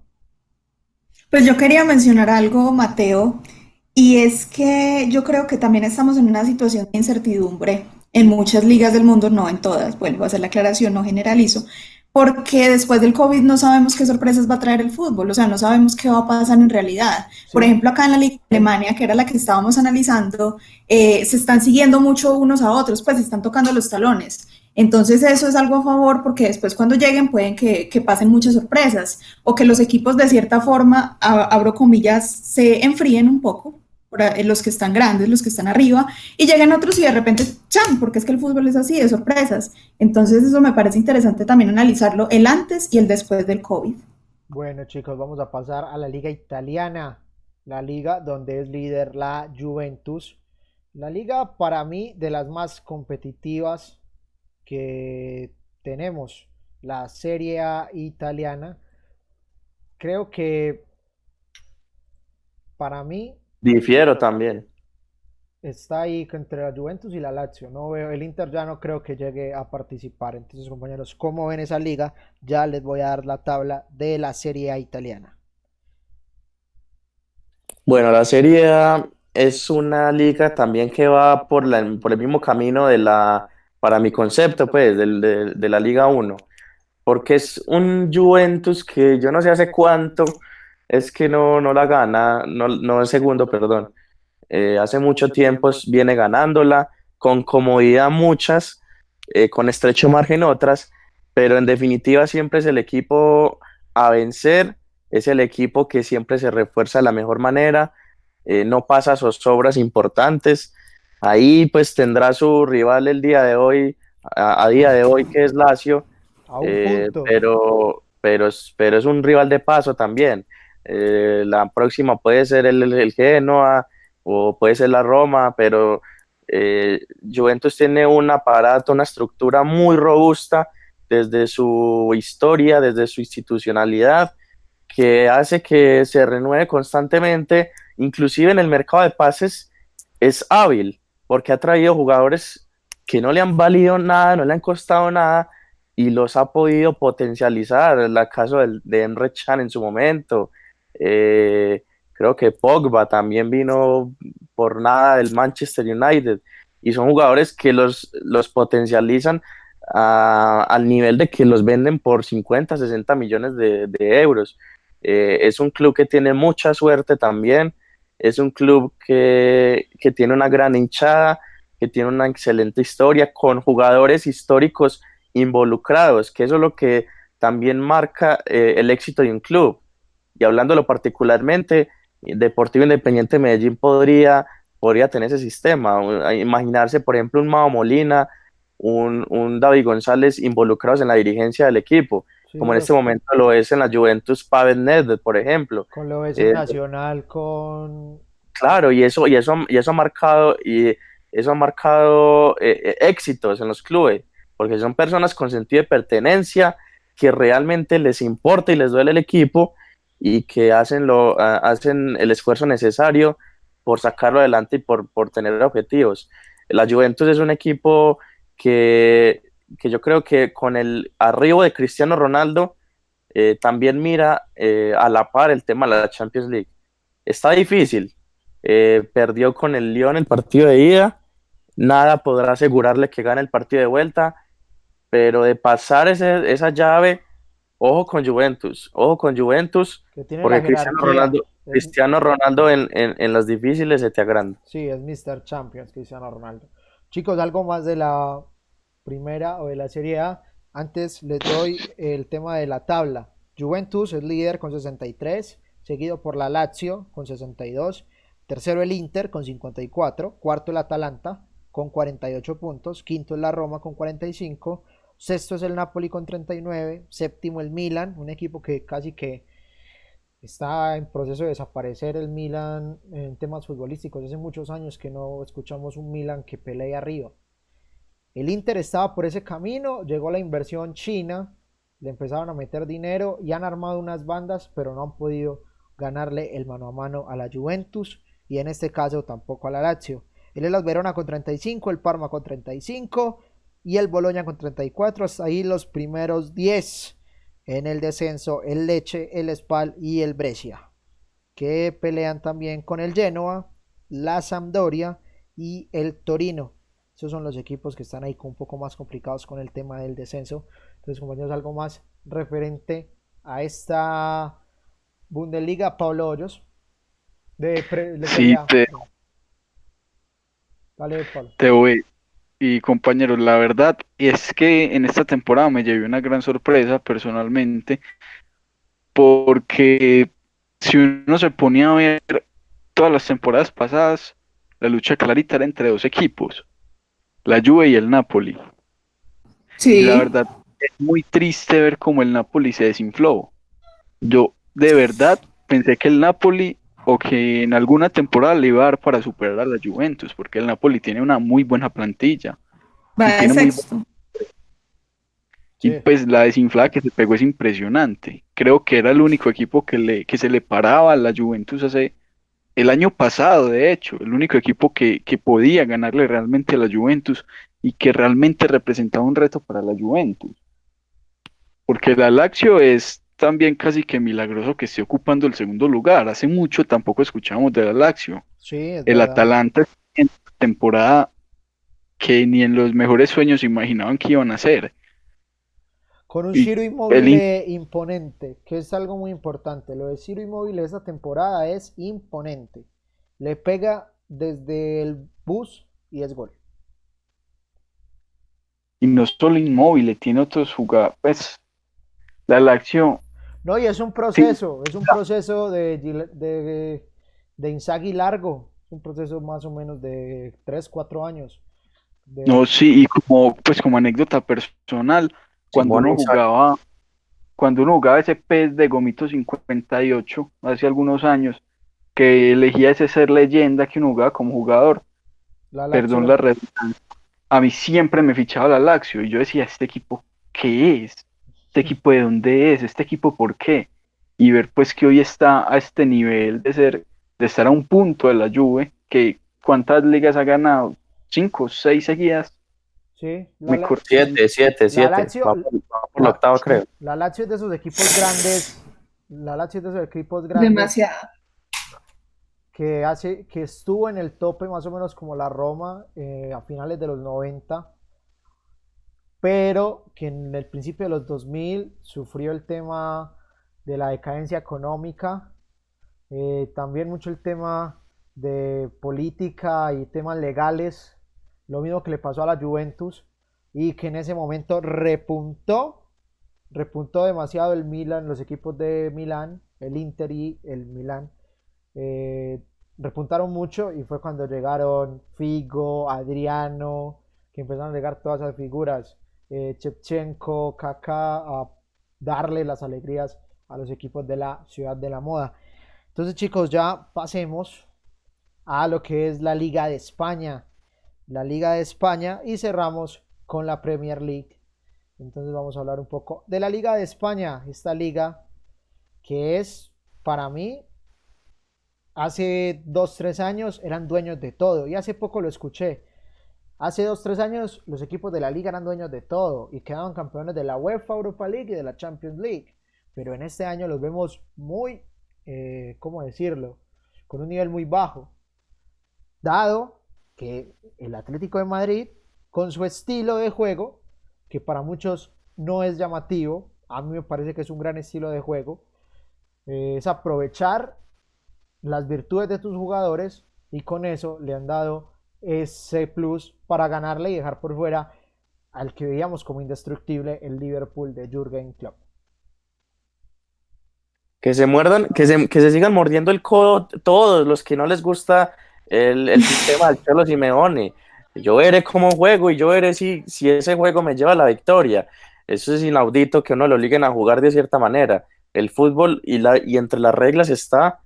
Pues yo quería mencionar algo, Mateo, y es que yo creo que también estamos en una situación de incertidumbre en muchas ligas del mundo, no en todas, vuelvo a hacer la aclaración, no generalizo, porque después del COVID no sabemos qué sorpresas va a traer el fútbol, o sea, no sabemos qué va a pasar en realidad. Por ejemplo, acá en la Liga de Alemania, que era la que estábamos analizando, eh, se están siguiendo mucho unos a otros, pues se están tocando los talones. Entonces eso es algo a favor porque después cuando lleguen pueden que, que pasen muchas sorpresas o que los equipos de cierta forma, a- abro comillas, se enfríen un poco, los que están grandes, los que están arriba, y lleguen otros y de repente, ¡chan! Porque es que el fútbol es así, de sorpresas. Entonces eso me parece interesante también analizarlo, el antes y el después del COVID. Bueno, chicos, vamos a pasar a la liga italiana, la liga donde es líder la Juventus. La liga para mí de las más competitivas que tenemos, la Serie A italiana. Creo que para mí Difiero también. está ahí entre la Juventus y la Lazio. No veo, el Inter ya no creo que llegue a participar. Entonces, compañeros, ¿cómo ven esa liga? Ya les voy a dar la tabla de la Serie A italiana. Bueno, la Serie A es una liga también que va por la, por el mismo camino de la, para mi concepto, pues, de, de la Liga 1. Porque es un Juventus que yo no sé hace cuánto es que no, no la gana, no, no es segundo, perdón. Eh, hace mucho tiempo viene ganándola, con comodidad muchas, eh, con estrecho margen otras, pero en definitiva siempre es el equipo a vencer, es el equipo que siempre se refuerza de la mejor manera, eh, no pasa zozobras importantes. Ahí pues tendrá su rival el día de hoy, a, a día de hoy que es Lazio, eh, pero, pero es un rival de paso también. Eh, la próxima puede ser el, el Genoa o puede ser la Roma, pero eh, Juventus tiene un aparato, una estructura muy robusta desde su historia, desde su institucionalidad, que hace que se renueve constantemente, inclusive en el mercado de pases es hábil, porque ha traído jugadores que no le han valido nada, no le han costado nada, y los ha podido potencializar. El caso del, de Emre Can en su momento. Eh, creo que Pogba también vino por nada del Manchester United. Y son jugadores que los, potencializan al nivel de que los venden por 50, 60 millones de, euros. Eh, es un club que tiene mucha suerte también. Es un club que, que tiene una gran hinchada, que tiene una excelente historia con jugadores históricos involucrados, que eso es lo que también marca eh, el éxito de un club. Y hablándolo particularmente, Deportivo Independiente de Medellín podría, podría tener ese sistema. Imaginarse, por ejemplo, un Mao Molina, un, un David González involucrados en la dirigencia del equipo, Sí, como en este momento lo es en la Juventus Pavel Nedved, por ejemplo. Con lo es Eh, Nacional, con... Claro, y eso, y eso, y eso ha marcado, y eso ha marcado eh, eh, éxitos en los clubes, porque son personas con sentido de pertenencia, que realmente les importa y les duele el equipo, y que hacen, lo, hacen el esfuerzo necesario por sacarlo adelante y por, por tener objetivos. La Juventus es un equipo que, que yo creo que con el arribo de Cristiano Ronaldo eh, también mira eh, a la par el tema de la Champions League. Está difícil, eh, perdió con el Lyon el partido de ida, nada podrá asegurarle que gane el partido de vuelta, pero de pasar ese, esa llave, ojo con Juventus, ojo con Juventus, porque Cristiano Ronaldo, Cristiano Ronaldo en, en, en, las difíciles se te agranda. Sí, es Mr. Champions, Cristiano Ronaldo. Chicos, algo más de la primera o de la Serie A. Antes les doy el tema de la tabla. Juventus es líder con 63, seguido por la Lazio con 62, tercero el Inter con 54, cuarto el Atalanta con 48 puntos, quinto es la Roma con 45, sexto es el Napoli con 39, séptimo el Milan, un equipo que casi que está en proceso de desaparecer el Milan en temas futbolísticos. Hace muchos años que no escuchamos un Milan que pelee arriba. El Inter estaba por ese camino, llegó la inversión china, le empezaron a meter dinero y han armado unas bandas, pero no han podido ganarle el mano a mano a la Juventus y en este caso tampoco a la Lazio. El Elas Verona con 35, el Parma con 35 y el Boloña con 34. Hasta ahí los primeros 10 en el descenso, el Leche, el Spal y el Brescia, que pelean también con el Genoa, la Sampdoria y el Torino. Esos son los equipos que están ahí un poco más complicados con el tema del descenso. Entonces, compañeros, algo más referente a esta Bundesliga, Pablo Hoyos. De sí, te, te voy. Y compañeros, la verdad es que en esta temporada me llevé una gran sorpresa personalmente, porque si uno se ponía a ver todas las temporadas pasadas, la lucha clarita era entre dos equipos la Juve y el Napoli. Sí. la verdad, es muy triste ver cómo el Napoli se desinfló. Yo de verdad pensé que el Napoli o que en alguna temporada le iba a dar para superar a la Juventus, porque el Napoli tiene una muy buena plantilla. y, pues la desinflada que se pegó es impresionante. Creo que era el único equipo que, le, que se le paraba a la Juventus hace el año pasado, de hecho, el único equipo que, podía ganarle realmente a la Juventus y que realmente representaba un reto para la Juventus. Porque la Lazio es también casi que milagroso que esté ocupando el segundo lugar. Hace mucho tampoco escuchamos de la Lazio. el Atalanta en temporada que ni en los mejores sueños imaginaban que iban a ser. Con un Ciro Inmóvil imponente, que es algo muy importante. Lo de Ciro Inmóvil esta temporada es imponente. Le pega desde el bus y es gol. Y no solo Inmóvil, tiene otros jugadores. Pues, la, acción. No, y es un proceso, es un proceso de, de, de largo. Es un proceso más o menos de 3, 4 años. No, sí, y como, pues como anécdota personal, cuando uno jugaba, cuando uno jugaba ese pez de Gomito 58 hace algunos años, que elegía ese ser leyenda que uno jugaba como jugador. Perdón la red. A mí siempre me fichaba la Lazio y yo decía, ¿este equipo qué es? ¿Este equipo de dónde es? ¿Este equipo por qué? Y ver pues que hoy está a este nivel de ser, de estar a un punto de la Juve, que cuántas ligas ha ganado, cinco, seis seguidas, Sí, la, siete, siete, siete. La Lazio, por la octava, creo. La Lazio es de sus equipos grandes. La Lazio es de sus equipos grandes. Demasiado. Que, hace, que estuvo en el tope más o menos como la Roma eh, a finales de los 90. Pero que en el principio de los 2000 sufrió el tema de la decadencia económica. Eh, también mucho el tema de política y temas legales lo mismo que le pasó a la Juventus y que en ese momento repuntó, repuntó demasiado el Milan, los equipos de Milán, el Inter y el Milán. Eh, repuntaron mucho y fue cuando llegaron Figo, Adriano, que empezaron a llegar todas esas figuras, eh, Chepchenko, Kaká, a darle las alegrías a los equipos de la ciudad de la moda. Entonces chicos, ya pasemos a lo que es la Liga de España la Liga de España y cerramos con la Premier League. Entonces vamos a hablar un poco de la Liga de España, esta liga que es para mí hace dos, tres años eran dueños de todo y hace poco lo escuché. Hace dos, tres años los equipos de la liga eran dueños de todo y quedaban campeones de la UEFA Europa League y de la Champions League. Pero en este año los vemos muy, eh, ¿cómo decirlo? Con un nivel muy bajo. Dado que el Atlético de Madrid, con su estilo de juego, que para muchos no es llamativo, a mí me parece que es un gran estilo de juego, eh, es aprovechar las virtudes de tus jugadores y con eso le han dado ese plus para ganarle y dejar por fuera al que veíamos como indestructible el Liverpool de Jürgen Klopp. Que se muerdan, que se, que se sigan mordiendo el codo todos los que no les gusta el, el sistema del Cholo Simeone. Yo veré cómo juego y yo veré si, si ese juego me lleva a la victoria. Eso es inaudito que uno lo obliguen a jugar de cierta manera. El fútbol y, la, y entre las reglas está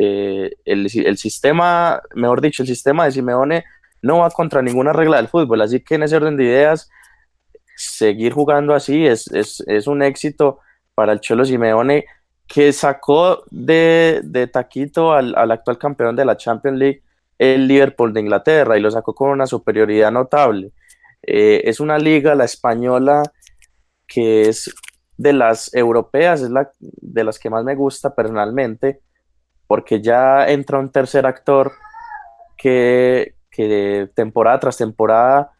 eh, el, el, sistema, mejor dicho, el sistema de Simeone no va contra ninguna regla del fútbol. Así que en ese orden de ideas, seguir jugando así es, es, es un éxito para el Cholo Simeone que sacó de, de taquito al, al, actual campeón de la Champions League, el Liverpool de Inglaterra, y lo sacó con una superioridad notable. Eh, es una liga, la española, que es de las europeas, es la de las que más me gusta personalmente, porque ya entra un tercer actor que, que temporada tras temporada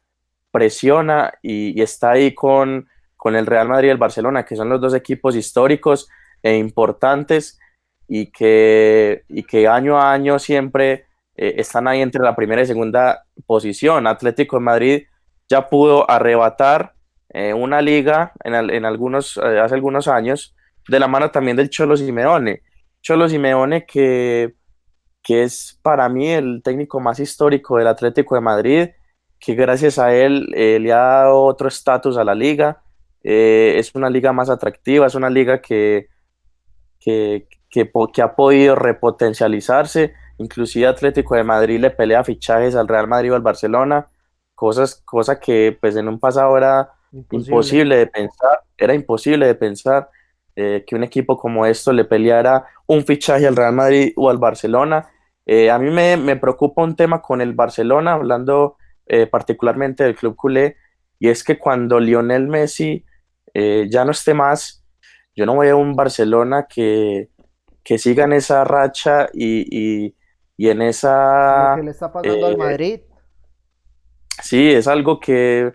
presiona y, está ahí con, con el Real Madrid y el Barcelona, que son los dos equipos históricos e importantes y que, y que año a año siempre eh, están ahí entre la primera y segunda posición. Atlético de Madrid ya pudo arrebatar eh, una liga en, en algunos, eh, hace algunos años de la mano también del Cholo Simeone. Cholo Simeone que, que es para mí el técnico más histórico del Atlético de Madrid, que gracias a él le ha dado otro estatus a la liga. es una liga más atractiva, es una liga que, que, que, que, ha podido repotencializarse. Inclusive Atlético de Madrid le pelea fichajes al Real Madrid o al Barcelona, cosas, cosa que pues en un pasado era imposible, imposible de pensar, era imposible de pensar eh, que un equipo como esto le peleara un fichaje al Real Madrid o al Barcelona. Eh, a mí me, me, preocupa un tema con el Barcelona, hablando eh, particularmente del club culé, y es que cuando Lionel Messi ya no esté más, yo no veo un Barcelona que, que siga en esa racha y, y, y en esa... Que le está pasando al Madrid. Sí, es algo que,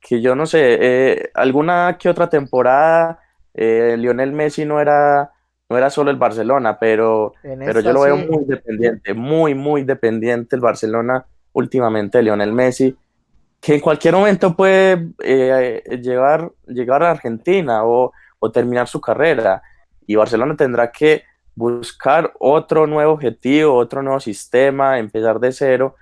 que yo no sé, eh, alguna que otra temporada eh, Lionel Messi no era, no era solo el Barcelona, pero, pero yo lo veo sí. muy dependiente, muy, muy dependiente el Barcelona últimamente de Lionel Messi, que en cualquier momento puede eh, llegar, llegar a Argentina o, o terminar su carrera. Y Barcelona tendrá que buscar otro nuevo objetivo, otro nuevo sistema, empezar de cero,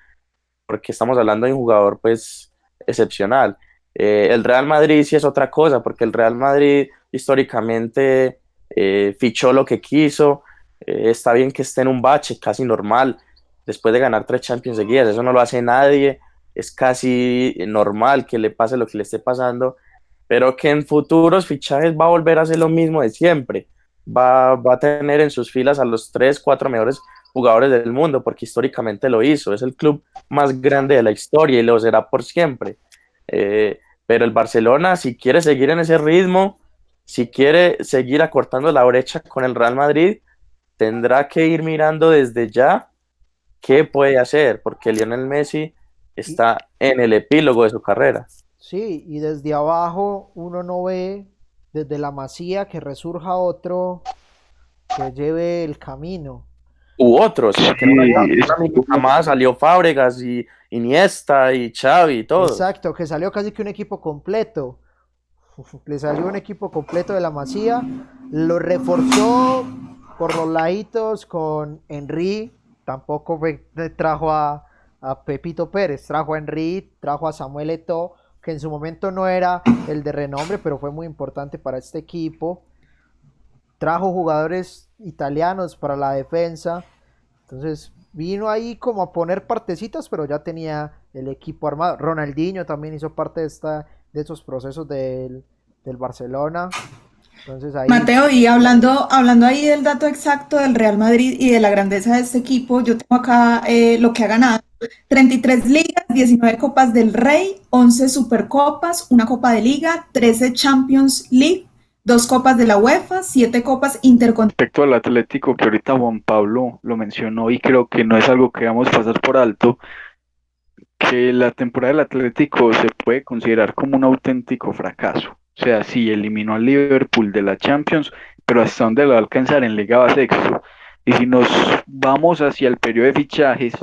porque estamos hablando de un jugador pues excepcional. Eh, el Real Madrid sí es otra cosa, porque el Real Madrid históricamente eh, fichó lo que quiso, eh, está bien que esté en un bache casi normal, después de ganar tres Champions seguidas, eso no lo hace nadie, es casi normal que le pase lo que le esté pasando, pero que en futuros fichajes va a volver a hacer lo mismo de siempre. Va, va, a tener en sus filas a los tres, cuatro mejores jugadores del mundo, porque históricamente lo hizo. Es el club más grande de la historia y lo será por siempre. Eh, pero el Barcelona, si quiere seguir en ese ritmo, si quiere seguir acortando la brecha con el Real Madrid, tendrá que ir mirando desde ya qué puede hacer, porque Lionel Messi está en el epílogo de su carrera. Sí, y desde abajo uno no ve desde la masía que resurja otro que lleve el camino. U otros, porque jamás salió Fábregas y Iniesta y Xavi y todo. Exacto, que salió casi que un equipo completo. Le salió un equipo completo de la masía, lo reforzó por los laditos con Henry, tampoco trajo a, Pepito Pérez, trajo a Henry, trajo a Samuel Eto'o, que en su momento no era el de renombre, pero fue muy importante para este equipo. Trajo jugadores italianos para la defensa. Entonces vino ahí como a poner partecitas, pero ya tenía el equipo armado. Ronaldinho también hizo parte de, esta, de esos procesos del, del Barcelona. Entonces ahí... Mateo, y hablando, hablando ahí del dato exacto del Real Madrid y de la grandeza de este equipo, yo tengo acá eh, lo que ha ganado. 33 ligas, 19 copas del Rey, 11 supercopas, una copa de liga, 13 Champions League, dos copas de la UEFA, siete copas intercontinentales. Respecto al Atlético, que ahorita Juan Pablo lo mencionó y creo que no es algo que vamos a pasar por alto, que la temporada del Atlético se puede considerar como un auténtico fracaso. O sea, sí, eliminó al Liverpool de la Champions, pero hasta dónde lo va a alcanzar en Liga va sexto. Y si nos vamos hacia el periodo de fichajes,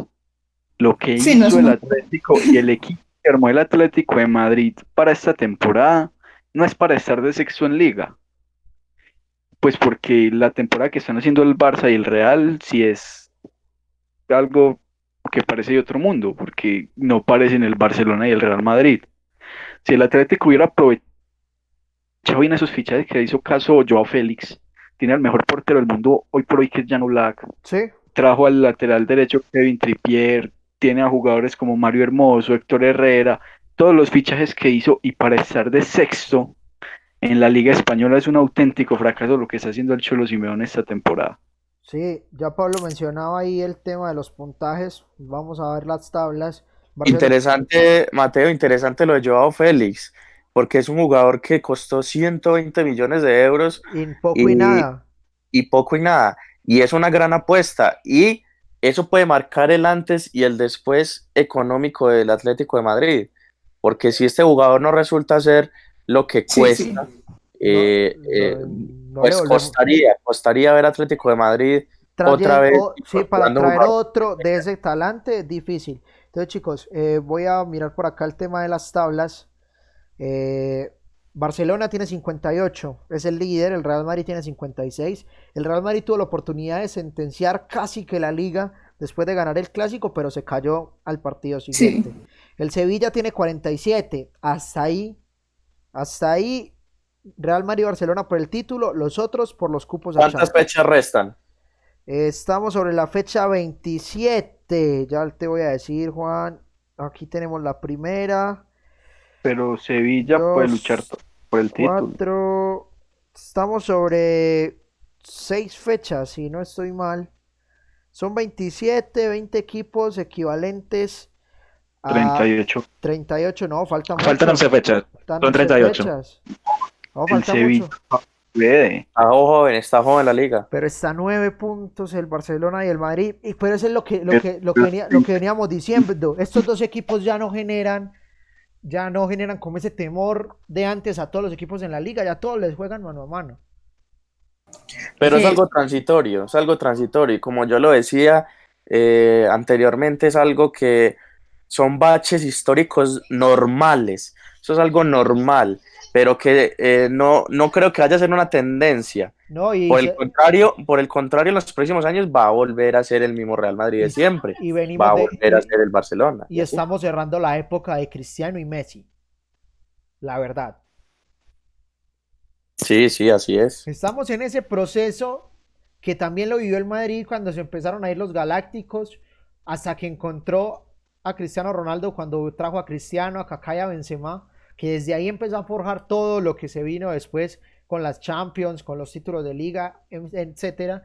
lo que Sí, hizo no es el Atlético y el equipo que armó el Atlético de Madrid para esta temporada no es para estar de sexto en Liga. Pues porque la temporada que están haciendo el Barça y el Real sí es algo que parece de otro mundo, porque no parecen el Barcelona y el Real Madrid. Si el Atlético hubiera aprovechado bien esos fichajes que hizo caso Joao Félix, tiene al mejor portero del mundo hoy por hoy que es Jan Oblak, Sí, trajo al lateral derecho Kevin Trippier, tiene a jugadores como Mario Hermoso, Héctor Herrera, todos los fichajes que hizo y para estar de sexto en la Liga Española es un auténtico fracaso lo que está haciendo el Cholo Simeone esta temporada. Sí, ya Pablo mencionaba ahí el tema de los puntajes. Vamos a ver las tablas. Barcelona- Interesante, Mateo, interesante lo de Joao Félix, porque es un jugador que costó 120 millones de euros Y poco y y- nada. y poco y nada. Y es una gran apuesta. Y eso puede marcar el antes y el después económico del Atlético de Madrid. Porque si este jugador no resulta ser lo que cuesta, sí. eh, No- eh, no- pues le costaría, costaría ver Atlético de Madrid Traye- otra vez sí, para traer otro de ese talante es difícil. Entonces, chicos, eh, voy a mirar por acá el tema de las tablas. Eh, Barcelona tiene 58, es el líder, el Real Madrid tiene 56. El Real Madrid tuvo la oportunidad de sentenciar casi que la liga después de ganar el clásico, pero se cayó al partido siguiente. El Sevilla tiene 47, hasta ahí, hasta ahí Real Madrid y Barcelona por el título, los otros por los cupos ¿Cuántas Champions. fechas restan? Estamos sobre la fecha 27. Ya te voy a decir, Juan. Aquí tenemos la primera. Pero Sevilla puede luchar por el título. Cuatro. Estamos sobre seis fechas, si no estoy mal. Son 27, 20 equipos equivalentes a 38. 38. No, faltan Faltan mucho. 11 fechas. Faltan son 11 38. fechas. No, El Sevilla mucho. Está joven, está joven la liga. Pero está a nueve puntos el Barcelona y el Madrid. Y pero eso es lo que, lo Pero- que, lo que, venía- lo que veníamos diciendo. Estos dos equipos ya no generan, ya no generan como ese temor de antes a todos los equipos en la liga. Ya todos les juegan mano a mano. Pero es algo transitorio, es algo transitorio. Y como yo lo decía eh, anteriormente, es algo que son baches históricos normales. Eso es algo normal, pero que eh, no, no creo que vaya a ser una tendencia. ¿no? Y, Por se- el contrario, por el contrario, en los próximos años va a volver a ser el mismo Real Madrid de Y- siempre. y venimos Va a de- volver a ser el Barcelona. y estamos cerrando la época de Cristiano y Messi. La verdad. Sí, sí, así es. Estamos en ese proceso que también lo vivió el Madrid cuando se empezaron a ir los Galácticos, hasta que encontró a Cristiano Ronaldo cuando trajo a Cristiano, a Kaká y a Benzema, que desde ahí empezó a forjar todo lo que se vino después con las Champions, con los títulos de liga, etcétera.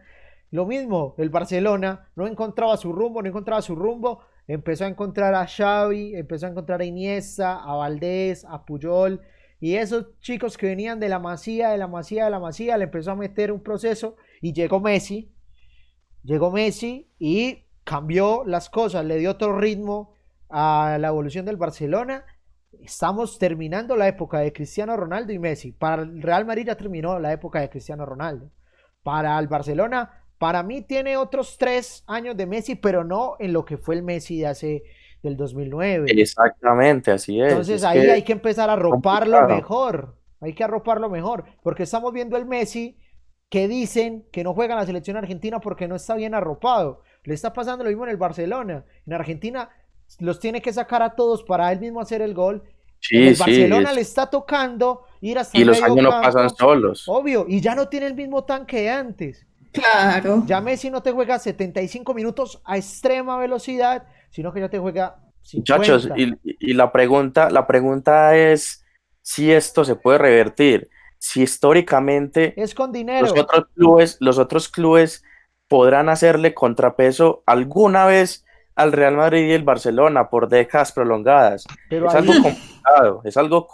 Lo mismo, el Barcelona no encontraba su rumbo, no encontraba su rumbo, empezó a encontrar a Xavi, empezó a encontrar a Iniesta, a Valdés, a Puyol, y esos chicos que venían de la masía, de la masía, de la masía, le empezó a meter un proceso y llegó Messi. Llegó Messi y cambió las cosas, le dio otro ritmo a la evolución del Barcelona. Estamos terminando la época de Cristiano Ronaldo y Messi. Para el Real Madrid ya terminó la época de Cristiano Ronaldo. Para el Barcelona, para mí tiene otros tres años de Messi, pero no en lo que fue el Messi de hace del 2009. Exactamente, así es. Entonces Es ahí que- hay que empezar a arroparlo complicado. mejor. Hay que arroparlo mejor. Porque estamos viendo el Messi que dicen que no juega en la selección argentina porque no está bien arropado. Le está pasando lo mismo en el Barcelona. En Argentina los tiene que sacar a todos para él mismo hacer el gol. en el sí, Barcelona es- le está tocando ir hasta y el los años no pasan solos. Obvio, y ya no tiene el mismo tanque de antes. Claro. Ya Messi no te juega 75 minutos a extrema velocidad, sino que ya te juega 50. Muchachos, y, y la pregunta, la pregunta es si esto se puede revertir, si históricamente Es con dinero. los otros clubes, los otros clubes podrán hacerle contrapeso alguna vez al Real Madrid y el Barcelona por décadas prolongadas. Pero es ahí- algo complicado, es algo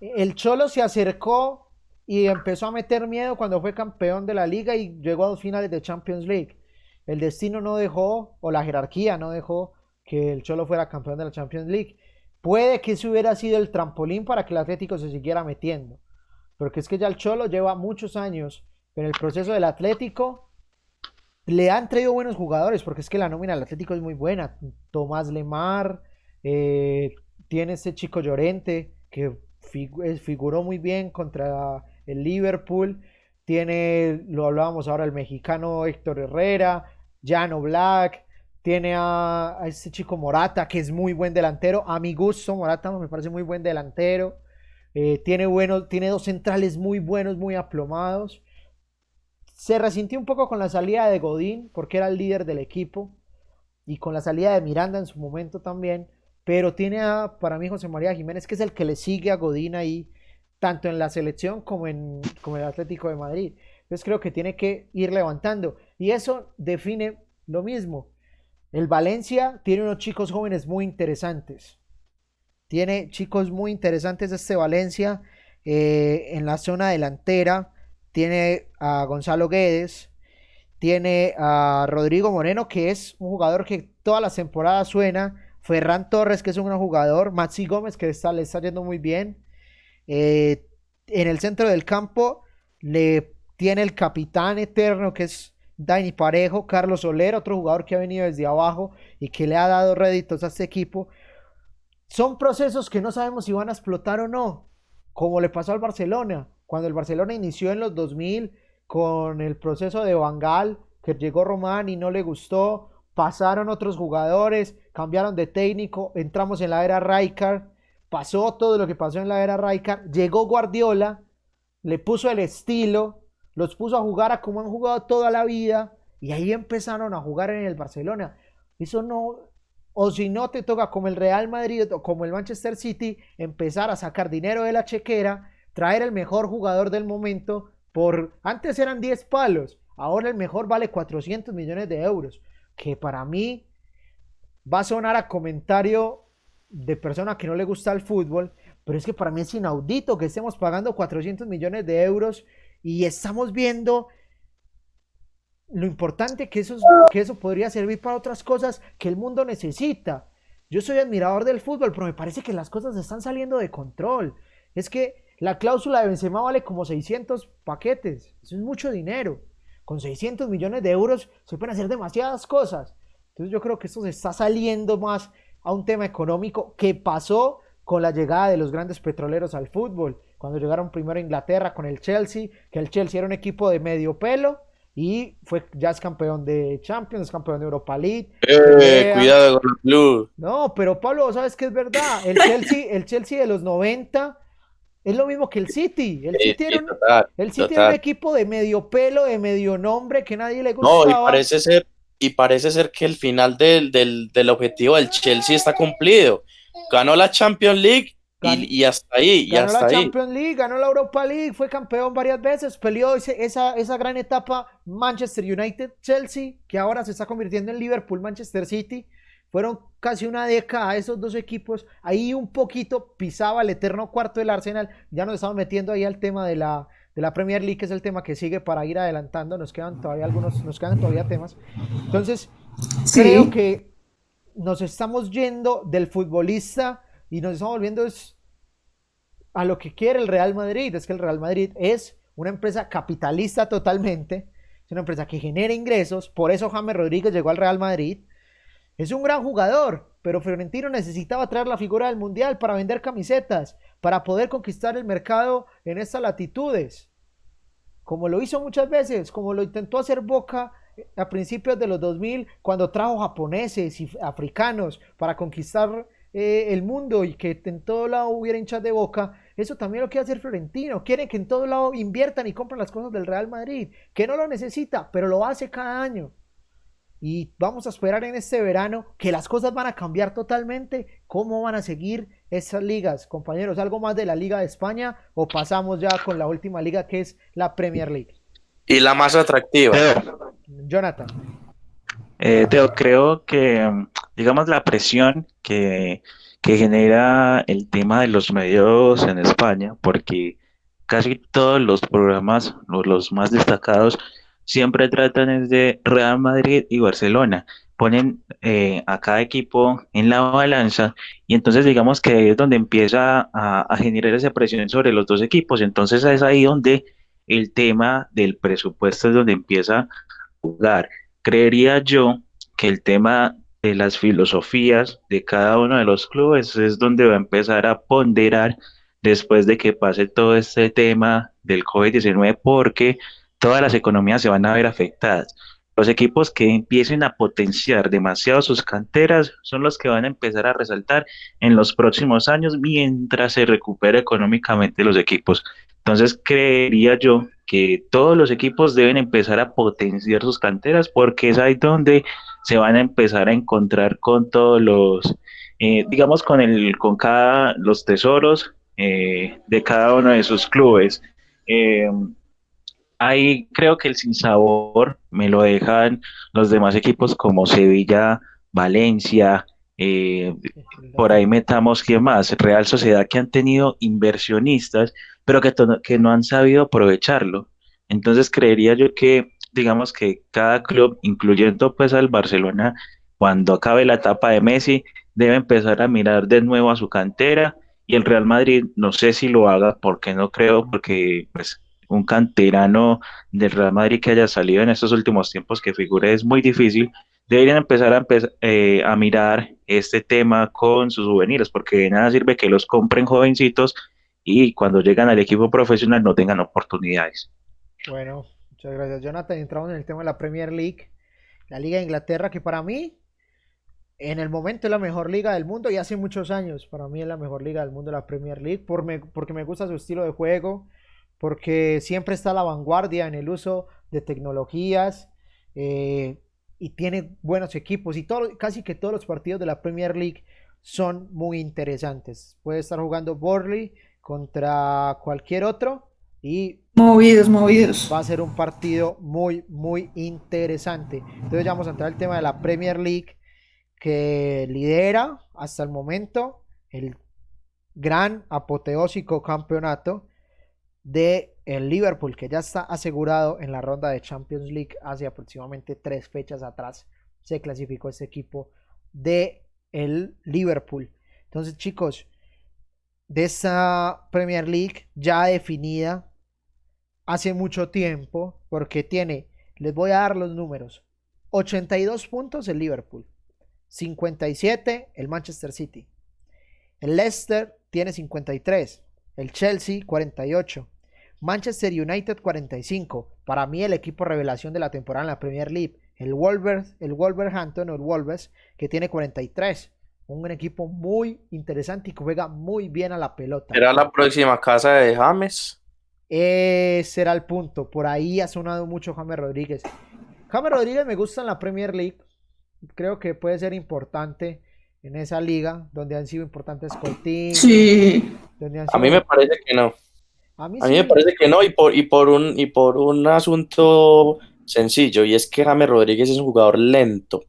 El Cholo se acercó y empezó a meter miedo cuando fue campeón de la liga y llegó a dos finales de Champions League. El destino no dejó, o la jerarquía no dejó que el Cholo fuera campeón de la Champions League. Puede que eso hubiera sido el trampolín para que el Atlético se siguiera metiendo. Porque es que ya el Cholo lleva muchos años en el proceso del Atlético. Le han traído buenos jugadores, porque es que la nómina del Atlético es muy buena. Tomás Lemar, eh, tiene ese chico Llorente, que figuró muy bien contra el Liverpool. Tiene, lo hablábamos ahora, el mexicano Héctor Herrera, Jano Black. Tiene a, ese chico Morata, que es muy buen delantero. A mi gusto, Morata me parece muy buen delantero. Eh, tiene, bueno, tiene dos centrales muy buenos, muy aplomados. Se resintió un poco con la salida de Godín, porque era el líder del equipo. Y con la salida de Miranda en su momento también. Pero tiene para mí, José María Jiménez, que es el que le sigue a Godín ahí, tanto en la selección como en, como el Atlético de Madrid. Entonces creo que tiene que ir levantando. Y eso define lo mismo. El Valencia tiene unos chicos jóvenes muy interesantes. Tiene chicos muy interesantes este Valencia eh, en la zona delantera. Tiene a Gonzalo Guedes. Tiene a Rodrigo Moreno, que es un jugador que todas las temporadas suena Ferran Torres, que es un gran jugador, Maxi Gómez, que está, le está yendo muy bien. Eh, en el centro del campo le tiene el capitán eterno, que es Dani Parejo, Carlos Soler, otro jugador que ha venido desde abajo y que le ha dado réditos a este equipo. Son procesos que no sabemos si van a explotar o no, como le pasó al Barcelona, cuando el Barcelona inició en los 2000 con el proceso de Bangal, que llegó Román y no le gustó, pasaron otros jugadores, cambiaron de técnico, entramos en la era Rijkaard, pasó todo lo que pasó en la era Rijkaard, llegó Guardiola, le puso el estilo, los puso a jugar a como han jugado toda la vida y ahí empezaron a jugar en el Barcelona. Eso no, o si no te toca como el Real Madrid o como el Manchester City, empezar a sacar dinero de la chequera, traer el mejor jugador del momento por, antes eran 10 palos, ahora el mejor vale 400 millones de euros que para mí va a sonar a comentario de persona que no le gusta el fútbol, pero es que para mí es inaudito que estemos pagando 400 millones de euros y estamos viendo lo importante que eso, que eso podría servir para otras cosas que el mundo necesita. Yo soy admirador del fútbol, pero me parece que las cosas están saliendo de control. Es que la cláusula de Benzema vale como 600 paquetes. Eso es mucho dinero con 600 millones de euros se pueden hacer demasiadas cosas. Entonces yo creo que esto se está saliendo más a un tema económico que pasó con la llegada de los grandes petroleros al fútbol. Cuando llegaron primero a Inglaterra con el Chelsea, que el Chelsea era un equipo de medio pelo y fue ya es campeón de Champions, es campeón de Europa League. Eh, cuidado con el club. No, pero Pablo, ¿sabes qué es verdad? El Chelsea, el Chelsea de los 90 es lo mismo que el City. El City, era, un, equipo de medio pelo, de medio nombre, que nadie le gustaba. No, y parece ser, y parece ser que el final del, del, objetivo del Chelsea está cumplido. Ganó la Champions League y, hasta ahí. Ganó la Champions League, ganó la Europa League, fue campeón varias veces, peleó esa, esa gran etapa Manchester United-Chelsea, que ahora se está convirtiendo en Liverpool-Manchester City. Fueron casi una década esos dos equipos. Ahí un poquito pisaba el eterno cuarto del Arsenal. Ya nos estamos metiendo ahí al tema de la, de la Premier League, que es el tema que sigue para ir adelantando. Nos quedan todavía algunos, nos quedan todavía temas. Entonces, creo que nos estamos yendo del futbolista y nos estamos volviendo a lo que quiere el Real Madrid. Es que el Real Madrid es una empresa capitalista totalmente. Es una empresa que genera ingresos. Por eso James Rodríguez llegó al Real Madrid. Es un gran jugador, pero Florentino necesitaba traer la figura del Mundial para vender camisetas, para poder conquistar el mercado en estas latitudes. Como lo hizo muchas veces, como lo intentó hacer Boca a principios de los 2000, cuando trajo japoneses y africanos para conquistar eh, el mundo y que en todo lado hubiera hinchas de Boca. Eso también lo quiere hacer Florentino. Quiere que en todo lado inviertan y compren las cosas del Real Madrid, que no lo necesita, pero lo hace cada año. Y vamos a esperar en este verano que las cosas van a cambiar totalmente. ¿Cómo van a seguir esas ligas, compañeros? ¿Algo más de la Liga de España o pasamos ya con la última liga que es la Premier League? Y la más atractiva. Jonathan. Eh, Teo, creo que, digamos, la presión que, que genera el tema de los medios en España, porque casi todos los programas, los más destacados, siempre tratan de Real Madrid y Barcelona, ponen eh, a cada equipo en la balanza y entonces digamos que ahí es donde empieza a, a generar esa presión sobre los dos equipos. Entonces es ahí donde el tema del presupuesto es donde empieza a jugar. Creería yo que el tema de las filosofías de cada uno de los clubes es donde va a empezar a ponderar después de que pase todo este tema del COVID-19 porque todas las economías se van a ver afectadas. Los equipos que empiecen a potenciar demasiado sus canteras son los que van a empezar a resaltar en los próximos años mientras se recupera económicamente los equipos. Entonces creería yo que todos los equipos deben empezar a potenciar sus canteras porque es ahí donde se van a empezar a encontrar con todos los, eh, digamos, con el, con cada los tesoros eh, de cada uno de sus clubes. Eh, ahí creo que el sinsabor me lo dejan los demás equipos como Sevilla, Valencia, eh, por ahí metamos quién más, Real Sociedad que han tenido inversionistas, pero que, que no han sabido aprovecharlo. Entonces creería yo que, digamos que cada club, incluyendo pues al Barcelona, cuando acabe la etapa de Messi, debe empezar a mirar de nuevo a su cantera y el Real Madrid no sé si lo haga, porque no creo, porque pues un canterano del Real Madrid que haya salido en estos últimos tiempos que figure es muy difícil, deberían empezar a, eh, a mirar este tema con sus juveniles, porque de nada sirve que los compren jovencitos y cuando llegan al equipo profesional no tengan oportunidades. Bueno, muchas gracias Jonathan. Entramos en el tema de la Premier League, la Liga de Inglaterra, que para mí en el momento es la mejor liga del mundo y hace muchos años para mí es la mejor liga del mundo la Premier League por porque me gusta su estilo de juego, porque siempre está a la vanguardia en el uso de tecnologías eh, y tiene buenos equipos y todo, casi que todos los partidos de la Premier League son muy interesantes. Puede estar jugando Borley contra cualquier otro y movidos, movidos. Va a ser un partido muy, muy interesante. Entonces ya vamos a entrar al tema de la Premier League que lidera hasta el momento el gran apoteósico campeonato de el Liverpool, que ya está asegurado en la ronda de Champions League hace aproximadamente tres fechas atrás. Se clasificó este equipo de el Liverpool. Entonces, chicos, de esa Premier League ya definida hace mucho tiempo, porque tiene, les voy a dar los números, 82 puntos el Liverpool, 57 el Manchester City, el Leicester tiene 53, el Chelsea 48, Manchester United 45. Para mí el equipo revelación de la temporada en la Premier League. El, Wolvers, el Wolverhampton o el Wolves que tiene 43. Un equipo muy interesante y que juega muy bien a la pelota. ¿Será la próxima casa de James? Ese será el punto. Por ahí ha sonado mucho James Rodríguez. James Rodríguez me gusta en la Premier League. Creo que puede ser importante en esa liga donde han sido importantes Coutinho. Sí. A mí me parece que no. A mí, me parece que no, y por, y por un, y por un asunto sencillo, y es que James Rodríguez es un jugador lento.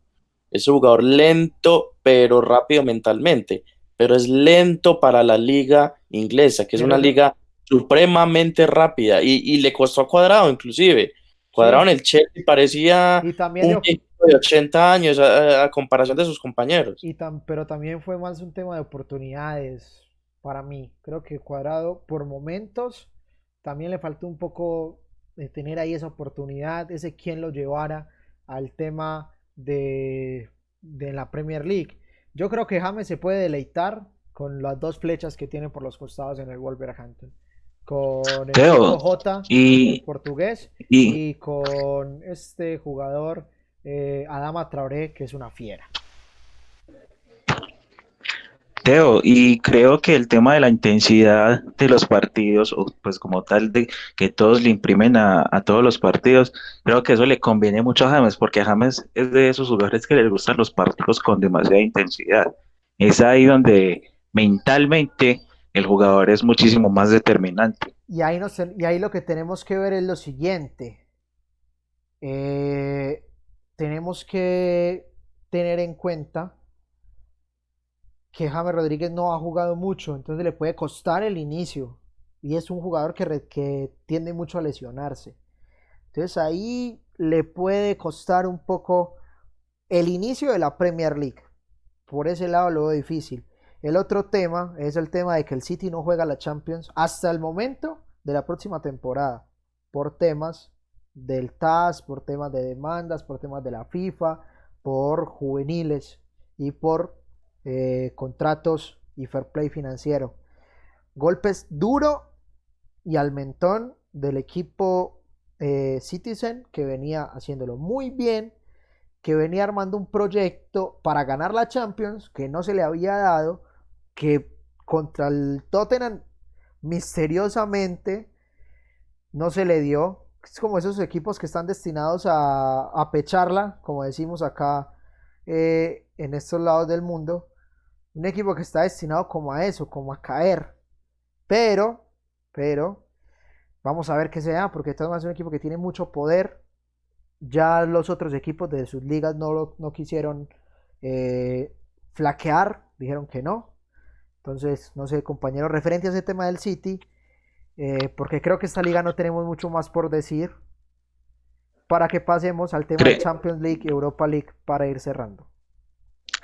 Es un jugador lento, pero rápido mentalmente. Pero es lento para la liga inglesa, que es una liga supremamente rápida. Y, le costó a Cuadrado, inclusive. Cuadrado en el Chelsea parecía un equipo de 80 años a, comparación de sus compañeros. Y pero también fue más un tema de oportunidades para mí. Creo que Cuadrado por momentos también le faltó un poco de tener ahí esa oportunidad, ese quien lo llevara al tema de, de la Premier League. Yo creo que James se puede deleitar con las dos flechas que tiene por los costados en el Wolverhampton. Con el J y, portugués y, con este jugador eh, Adama Traoré, que es una fiera y creo que el tema de la intensidad de los partidos, o pues como tal de que todos le imprimen a, todos los partidos, creo que eso le conviene mucho a James, porque James es de esos jugadores que les gustan los partidos con demasiada intensidad. Es ahí donde mentalmente el jugador es muchísimo más determinante. Y ahí, y ahí lo que tenemos que ver es lo siguiente. Eh, tenemos que tener en cuenta que James Rodríguez no ha jugado mucho, entonces le puede costar el inicio. Y es un jugador que, que tiende mucho a lesionarse. Entonces ahí le puede costar un poco el inicio de la Premier League. Por ese lado lo veo difícil. El otro tema es el tema de que el City no juega la Champions hasta el momento de la próxima temporada. Por temas del TAS, por temas de demandas, por temas de la FIFA, por juveniles y por eh, contratos y fair play financiero. Golpes duro y al mentón del equipo eh, Citizen que venía haciéndolo muy bien, que venía armando un proyecto para ganar la Champions que no se le había dado, que contra el Tottenham misteriosamente no se le dio. Es como esos equipos que están destinados a, pecharla, como decimos acá eh, en estos lados del mundo. Un equipo que está destinado como a eso, como a caer. Pero, pero, vamos a ver qué sea, porque este es un equipo que tiene mucho poder. Ya los otros equipos de sus ligas no, no quisieron eh, flaquear, dijeron que no. Entonces, no sé, compañero, referente a ese tema del City, eh, porque creo que esta liga no tenemos mucho más por decir, para que pasemos al tema de Champions League y Europa League para ir cerrando.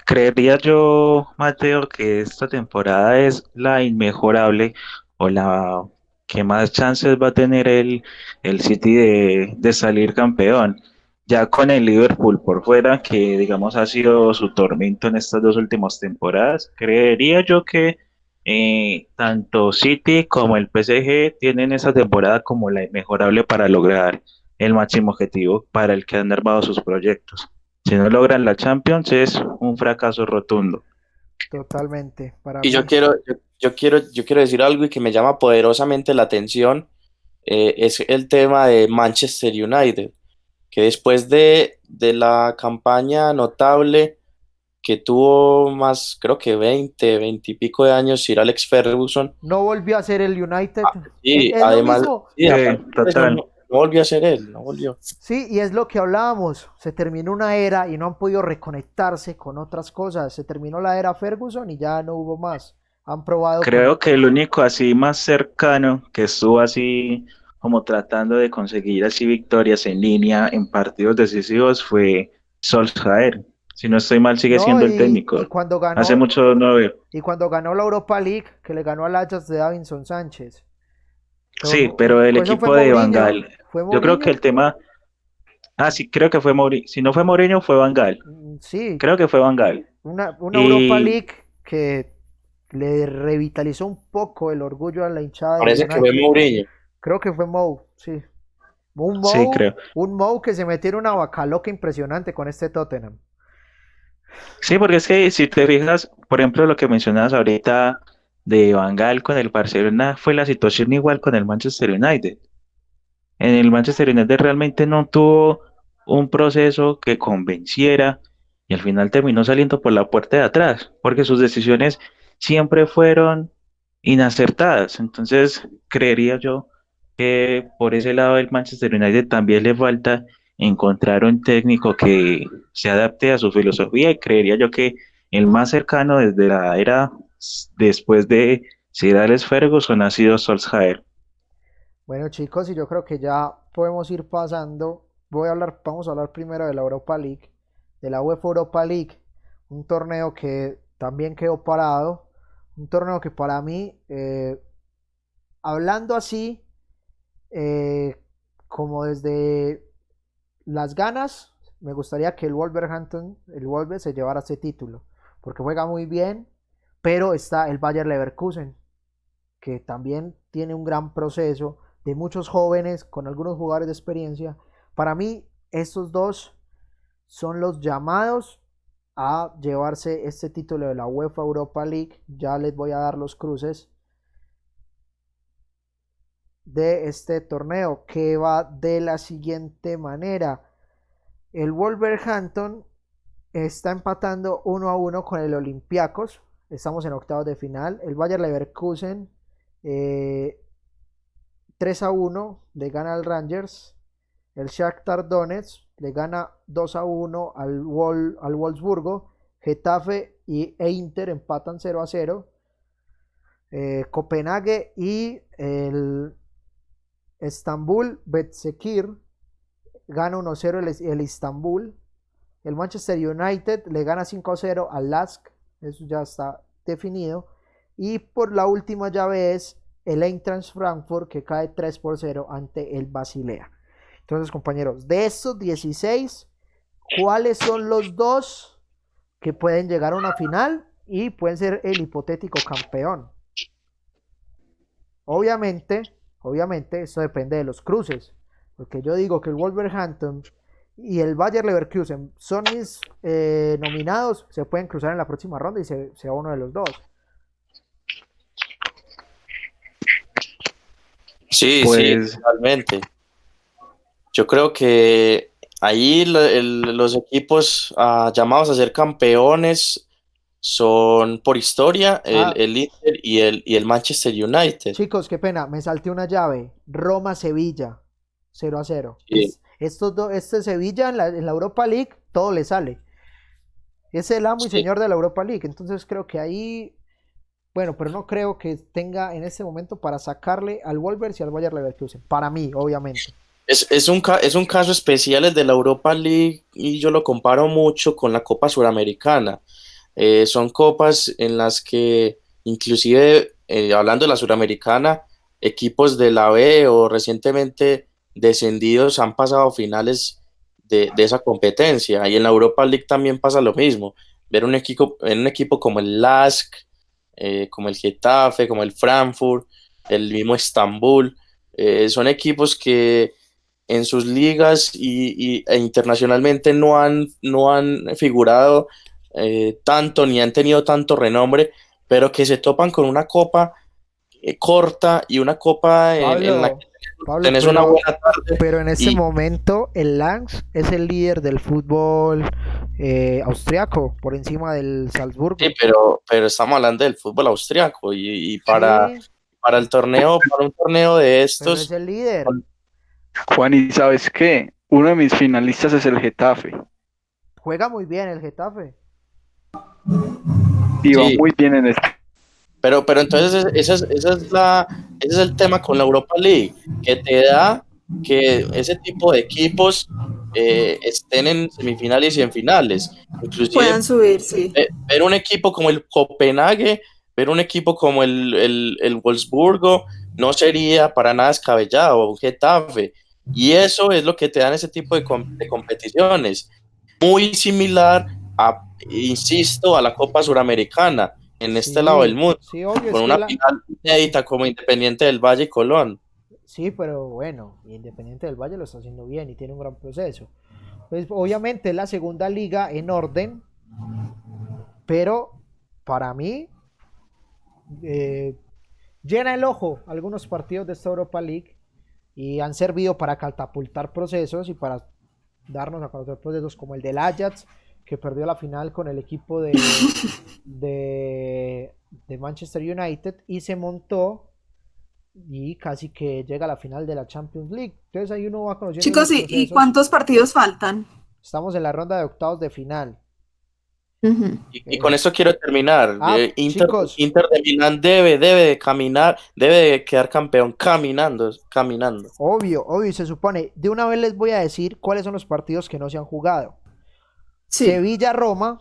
Creería yo, Mateo, que esta temporada es la inmejorable o la que más chances va a tener el, el City de, de salir campeón. Ya con el Liverpool por fuera, que digamos ha sido su tormento en estas dos últimas temporadas, creería yo que eh, tanto City como el PSG tienen esa temporada como la inmejorable para lograr el máximo objetivo para el que han armado sus proyectos. Si no logran la Champions es un fracaso rotundo. Totalmente. y yo quiero, yo, quiero, yo quiero decir algo y que me llama poderosamente la atención eh, es el tema de Manchester United, que después de, de la campaña notable que tuvo más, creo que 20, 20 y pico de años Sir Alex Ferguson. No volvió a ser el United. Ah, sí, además, no, volvió a ser él, no volvió. Sí, y es lo que hablábamos, se terminó una era y no han podido reconectarse con otras cosas, se terminó la era Ferguson y ya no hubo más. Han probado. Creo que el único así más cercano que estuvo así como tratando de conseguir así victorias en línea en partidos decisivos fue Solskjaer si no estoy mal, sigue siendo el técnico. cuando ganó, Hace mucho no veo. Y cuando ganó la Europa League, que le ganó al Ajax de Davinson Sánchez. Sí, pero el equipo de Bangal. Yo creo que el tema. Ah, sí, creo que fue Mourinho. Si no fue Mourinho, fue Bangal. Mm, sí. Creo que fue Bangal. Una, una Europa League que le revitalizó un poco el orgullo a la hinchada. Parece que fue Mourinho. Creo que fue Mou, sí. Un Mou, sí, creo. Un Mou que se metió en una vaca loca impresionante con este Tottenham. Sí, porque es que si te fijas, por ejemplo, lo que mencionabas ahorita de Bangal con el Barcelona fue la situación igual con el Manchester United. En el Manchester United realmente no tuvo un proceso que convenciera y al final terminó saliendo por la puerta de atrás, porque sus decisiones siempre fueron inacertadas. Entonces, creería yo que por ese lado el Manchester United también le falta encontrar un técnico que se adapte a su filosofía y creería yo que el más cercano desde la era después de Sir Alex Ferguson ha sido Solskjaer. Bueno chicos, y yo creo que ya podemos ir pasando. Voy a hablar, vamos a hablar primero de la Europa League, de la UEFA Europa League, un torneo que también quedó parado, un torneo que para mí, eh, hablando así, eh, como desde las ganas, me gustaría que el Wolverhampton, el Wolver se llevara ese título, porque juega muy bien, pero está el Bayer Leverkusen, que también tiene un gran proceso de muchos jóvenes con algunos jugadores de experiencia. Para mí, estos dos son los llamados a llevarse este título de la UEFA Europa League. Ya les voy a dar los cruces de este torneo que va de la siguiente manera. El Wolverhampton está empatando 1 a 1 con el Olympiacos. Estamos en octavos de final. El Bayer Leverkusen 3 eh, a 1 le gana al Rangers. El Shakhtar Donetsk le gana 2 a 1 al, al Wolfsburgo. Getafe y, e Inter empatan 0 a 0. Eh, Copenhague y el Estambul Betsekir gana 1-0 el, el, Istanbul. el Manchester United le gana 5-0 al Lask, eso ya está definido. Y por la última llave es el Eintracht Frankfurt que cae 3 por 0 ante el Basilea. Entonces, compañeros, de estos 16, ¿cuáles son los dos que pueden llegar a una final y pueden ser el hipotético campeón? Obviamente, obviamente, esto depende de los cruces. Porque yo digo que el Wolverhampton y el Bayer Leverkusen son mis eh, nominados, se pueden cruzar en la próxima ronda y se, sea uno de los dos. Sí, sí, totalmente. Pues yo creo que ahí los equipos ah, llamados a ser campeones son por historia el, ah. el Inter y el, y el Manchester United. Chicos, qué pena, me salté una llave. Roma-Sevilla, 0 a 0. estos dos, este Sevilla en la, en la, Europa League, todo le sale. Es el amo y señor de la Europa League. Entonces creo que ahí, bueno, pero no creo que tenga en este momento para sacarle al Wolvers y al Bayer Leverkusen. Para mí, obviamente. Es, es, un, es un caso especial el de la Europa League y yo lo comparo mucho con la Copa Suramericana. Eh, son copas en las que inclusive, eh, hablando de la Suramericana, equipos de la B o recientemente descendidos han pasado finales de, de, esa competencia. Y en la Europa League también pasa lo mismo. Ver un equipo, en un equipo como el LASK, eh, como el Getafe, como el Frankfurt, el mismo Estambul, son equipos que en sus ligas y, e internacionalmente no han, no han figurado eh, tanto ni han tenido tanto renombre, pero que se topan con una copa eh, corta y una copa en, la que tenés una buena tarde. Pero en ese momento el Lance es el líder del fútbol eh, austriaco por encima del Salzburgo. Sí, pero, pero estamos hablando del fútbol austriaco y, para, para el torneo, para un torneo de estos. es el líder. Juan, ¿y sabes qué? Uno de mis finalistas es el Getafe. Juega muy bien el Getafe. Y va muy bien en este. Pero, pero entonces ese es, la, ese es el tema con la Europa League, que te da que ese tipo de equipos eh, estén en semifinales y en finales. Puedan subir, sí. Ver, un equipo como el Copenhague, ver un equipo como el, el, el Wolfsburgo, no sería para nada descabellado, un Getafe. Y eso es lo que te dan ese tipo de, competiciones. Muy similar a, insisto, a la Copa Suramericana en este lado del mundo, con una final inédita como Independiente del Valle y Colón. Sí, pero bueno, Independiente del Valle lo está haciendo bien y tiene un gran proceso. Pues obviamente es la segunda liga en orden, pero para mí eh, llena el ojo algunos partidos de esta Europa League y han servido para catapultar procesos y para darnos a conocer procesos como el del Ajax, que perdió la final con el equipo de, de, Manchester United y se montó y casi que llega a la final de la Champions League. Entonces ahí uno va conociendo. Chicos, ¿y cuántos partidos faltan? Estamos en la ronda de octavos de final y, con eso quiero terminar. Ah, eh, Inter, Inter, de Milán debe, debe de caminar, debe de quedar campeón caminando, caminando. Obvio, obvio, se supone. De una vez les voy a decir cuáles son los partidos que no se han jugado. Sevilla-Roma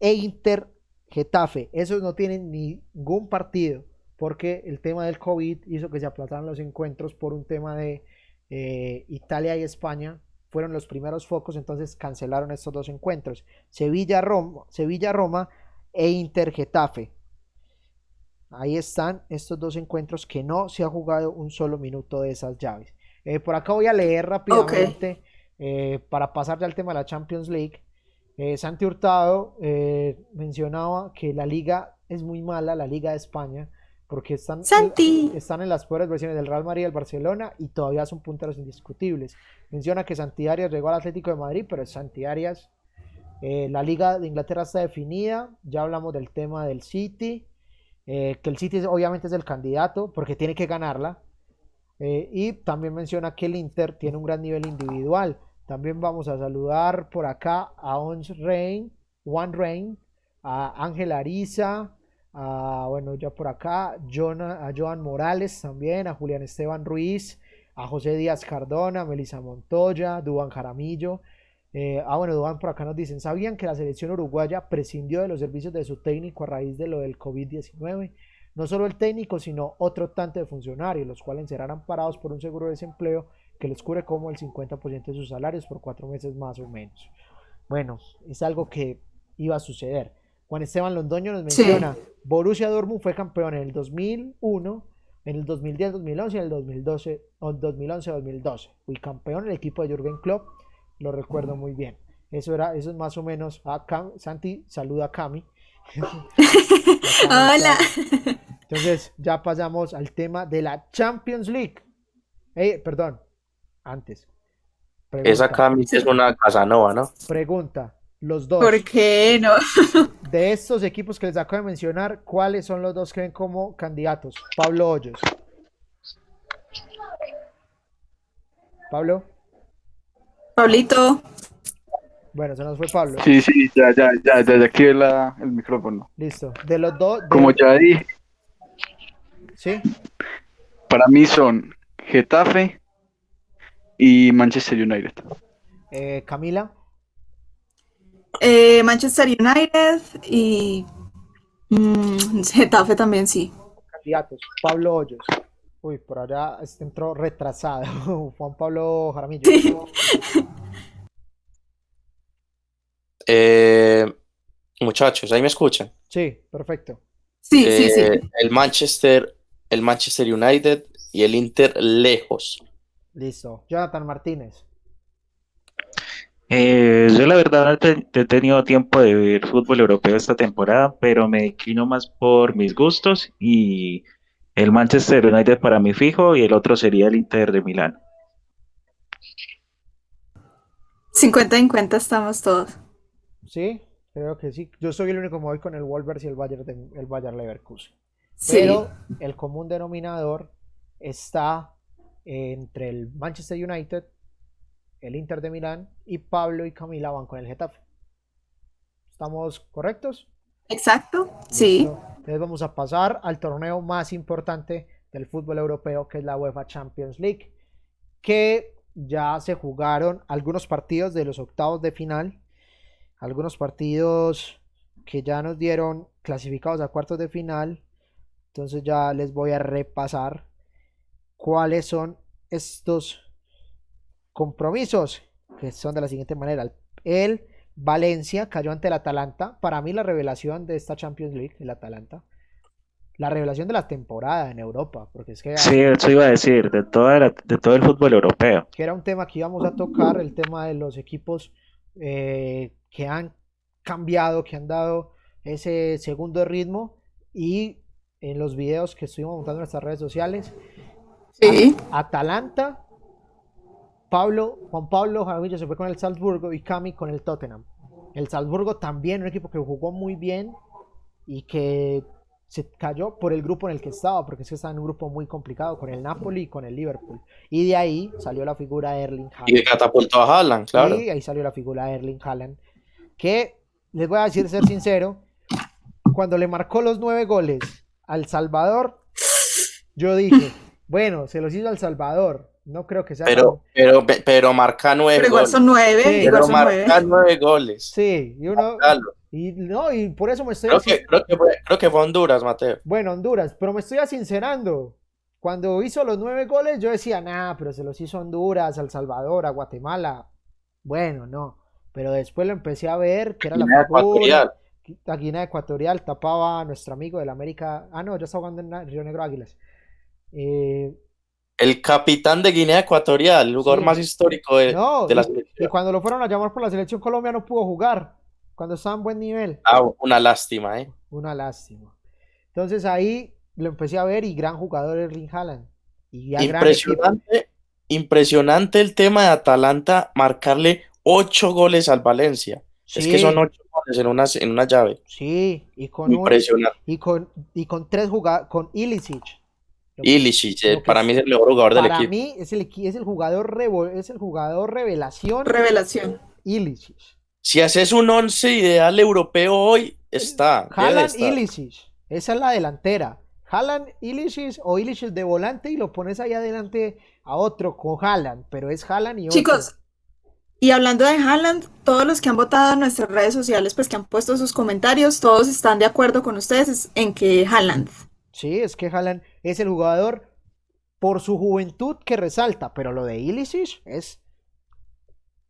e Inter-Getafe. Esos no tienen ningún partido porque el tema del COVID hizo que se aplazaran los encuentros por un tema de eh, Italia y España fueron los primeros focos, entonces cancelaron estos dos encuentros. Sevilla-Roma Sevilla, Roma e Inter-Getafe. Ahí están estos dos encuentros que no se ha jugado un solo minuto de esas llaves. Eh, por acá voy a leer rápidamente eh, para pasar ya al tema de la Champions League. Eh, Santi Hurtado mencionaba que la liga es muy mala, la liga de España, porque están, están en las peores versiones del Real Madrid y del Barcelona y todavía son punteros indiscutibles. Menciona que Santi Arias llegó al Atlético de Madrid, pero es Santi Arias. Eh, la Liga de Inglaterra está definida, ya hablamos del tema del City, eh, que el City obviamente es el candidato porque tiene que ganarla. Eh, y también menciona que el Inter tiene un gran nivel individual. También vamos a saludar por acá a Ons Rain, One Rain, a Ángel Ariza, a, bueno, ya por acá, a Joan Morales también, a Julián Esteban Ruiz, a José Díaz Cardona, Melissa Montoya, Duan Jaramillo, Eh, ah, bueno, Duan por acá nos dicen, ¿sabían que la selección uruguaya prescindió de los servicios de su técnico a raíz de lo del COVID-19? No solo el técnico, sino otro tanto de funcionarios, los cuales serán amparados por un seguro de desempleo que les cubre como el 50% de sus salarios por cuatro meses más o menos. Bueno, es algo que iba a suceder. Juan Esteban Londoño nos menciona, Borussia Dortmund fue campeón en el 2001, en el 2010, 2011 y en el 2012, 2011, 2012. Fui campeón el equipo de Jürgen Klopp, lo recuerdo muy bien. Eso era, eso es más o menos. a Santi, saluda a Cami. Hola. Entonces, ya pasamos al tema de la Champions League. Eh, perdón, antes. Esa Cami es una Casanova, ¿no? Pregunta, los dos. ¿Por qué no? de estos equipos que les acabo de mencionar, ¿cuáles son los dos que ven como candidatos? Pablo Hoyos. Pablo. Pablito. Bueno, se nos fue Pablo. Sí, sí, ya, ya, ya, ya, ya aquí la, el micrófono. Listo. De los dos. Como ya dije. Sí. Para mí son Getafe y Manchester United. Eh, Camila. Eh, Manchester United y mm, Getafe también, sí. Candidatos. Pablo Hoyos. Uy, por allá entró retrasado. Juan Pablo Jaramillo. Eh, muchachos, ¿ahí me escuchan? Sí, perfecto. Sí, sí, sí. El Manchester, el Manchester United y el Inter lejos. Listo. Jonathan Martínez. Eh, yo la verdad no he tenido tiempo de ver fútbol europeo esta temporada, pero me declino más por mis gustos y el Manchester United para mí fijo y el otro sería el Inter de Milán. 50-50 estamos todos. Sí, creo que sí. Yo soy el único que voy con el Wolvers y el Bayern, el Bayern Leverkusen. Pero el común denominador está entre el Manchester United el Inter de Milán y Pablo y Camila van con el Getafe. ¿Estamos correctos? Exacto, sí. Entonces vamos a pasar al torneo más importante del fútbol europeo, que es la UEFA Champions League, que ya se jugaron algunos partidos de los octavos de final, algunos partidos que ya nos dieron clasificados a cuartos de final. Entonces ya les voy a repasar cuáles son estos compromisos, que son de la siguiente manera. El Valencia cayó ante el Atalanta. Para mí la revelación de esta Champions League, el Atalanta. La revelación de la temporada en Europa, porque es que... Sí, eso iba a decir, de, toda de todo el fútbol europeo. Que era un tema que íbamos a tocar, el tema de los equipos eh, que han cambiado, que han dado ese segundo ritmo y en los videos que estuvimos montando en nuestras redes sociales. Sí. Atalanta Pablo, Juan Pablo Jaramillo se fue con el Salzburgo y Cami con el Tottenham. El Salzburgo también un equipo que jugó muy bien y que se cayó por el grupo en el que estaba, porque es que estaba en un grupo muy complicado con el Napoli y con el Liverpool. Y de ahí salió la figura de Erling Haaland. Y de catapultó a Haaland, claro. Y ahí salió la figura de Erling Haaland. Que, les voy a decir, ser sincero, cuando le marcó los nueve goles al Salvador, yo dije, bueno, se los hizo al Salvador, no creo que sea. Pero, pero, pero marca nueve pero igual son nueve. Sí, igual son marca nueve. nueve. goles. Sí, y uno. Y, no, y por eso me estoy. Creo, que, creo, que fue, creo que fue Honduras, Mateo. Bueno, Honduras, pero me estoy asincerando. Cuando hizo los nueve goles, yo decía, nah, pero se los hizo Honduras, El Salvador, a Guatemala. Bueno, no. Pero después lo empecé a ver, que era Guinea la Ecuatorial. La Guinea Ecuatorial tapaba a nuestro amigo del América. Ah, no, ya está jugando en Río Negro Águilas. Eh, el capitán de Guinea Ecuatorial, el jugador Sí. más histórico de, no, de la y selección. cuando lo fueron a llamar por la selección Colombia no pudo jugar. Cuando estaba en buen nivel. Ah, una lástima, ¿eh? Una lástima. Entonces ahí lo empecé a ver y gran jugador Erling Haaland. Y. Impresionante, impresionante el tema de Atalanta marcarle ocho goles al Valencia. Es que son ocho goles en una, en una llave. Sí, y con un- Impresionante. y con y con tres jugadores, con Ilicic. Ilicic, eh, para mí es el mejor jugador del Para equipo. mí es el, equi- es el jugador revo- es el jugador revelación Revelación. Ilicic. Si haces un once ideal europeo hoy, está. debe de Haaland. Ilicic. Esa es la delantera. Haaland Ilicic o Ilicic de volante y lo pones ahí adelante a otro con Haaland, pero es Haaland y otro. Chicos, Y hablando de Haaland, todos los que han votado en nuestras redes sociales, pues que han puesto sus comentarios, todos están de acuerdo con ustedes en que Haaland. Sí, es que Haaland es el jugador por su juventud que resalta, pero lo de Ilicic es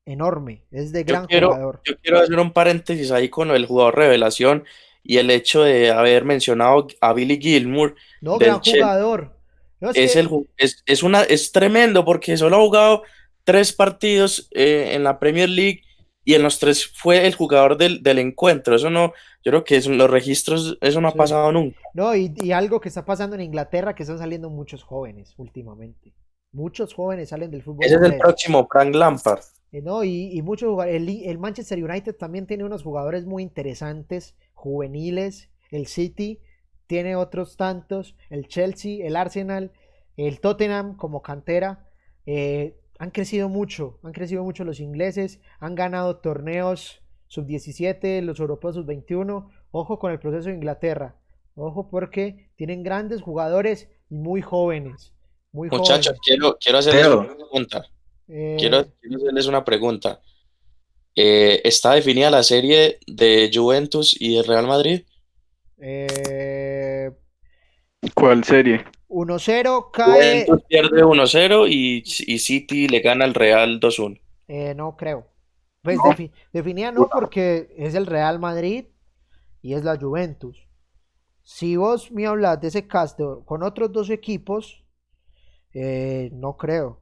enorme, es de gran yo quiero, jugador. Yo quiero hacer un paréntesis ahí con el jugador revelación y el hecho de haber mencionado a Billy Gilmour. No, gran jugador. No, es, es, el, es, es, una, es tremendo porque solo ha jugado tres partidos eh, en la Premier League y en los tres fue el jugador del, del encuentro. Eso no, yo creo que es, los registros, eso no ha pasado nunca. No, y, y, algo que está pasando en Inglaterra, que están saliendo muchos jóvenes últimamente. Muchos jóvenes salen del fútbol. Ese es el próximo Frank Lampard. Eh, no, y, y muchos jugadores. El, el, Manchester United también tiene unos jugadores muy interesantes, juveniles. El City tiene otros tantos. El Chelsea, el Arsenal, el Tottenham como cantera. Eh, han crecido mucho, han crecido mucho los ingleses, han ganado torneos sub-17, los europeos sub-21. Ojo con el proceso de Inglaterra. Ojo porque tienen grandes jugadores y muy jóvenes. Muy Muchachos, jóvenes. quiero, quiero hacerles Pero, una pregunta. Eh, quiero, quiero, hacerles una pregunta. Eh, ¿Está definida la serie de Juventus y de Real Madrid? Eh, ¿Cuál serie? 1-0 cae. Juventus pierde 1-0 y, y, City le gana al Real 2-1. Eh, no creo. Pues no. Defi definida no porque es el Real Madrid y es la Juventus. Si vos me hablas de ese caso con otros dos equipos, eh, no creo.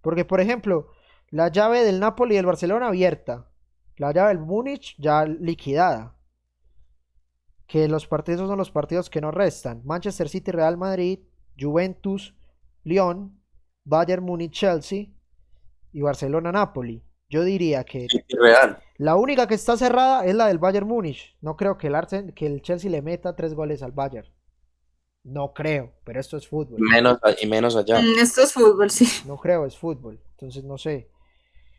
Porque, por ejemplo, la llave del Napoli y del Barcelona abierta. La llave del Múnich ya liquidada. Que los partidos son los partidos que no restan. Manchester City, Real Madrid, Juventus, Lyon, Bayern Múnich, Chelsea y Barcelona, Napoli. Yo diría que Real. la única que está cerrada es la del Bayern Múnich. No creo que el, Arsen, que el Chelsea le meta tres goles al Bayern. No creo, pero esto es fútbol. Menos, y menos allá. Mm, esto es fútbol, sí. No creo, es fútbol. Entonces no sé.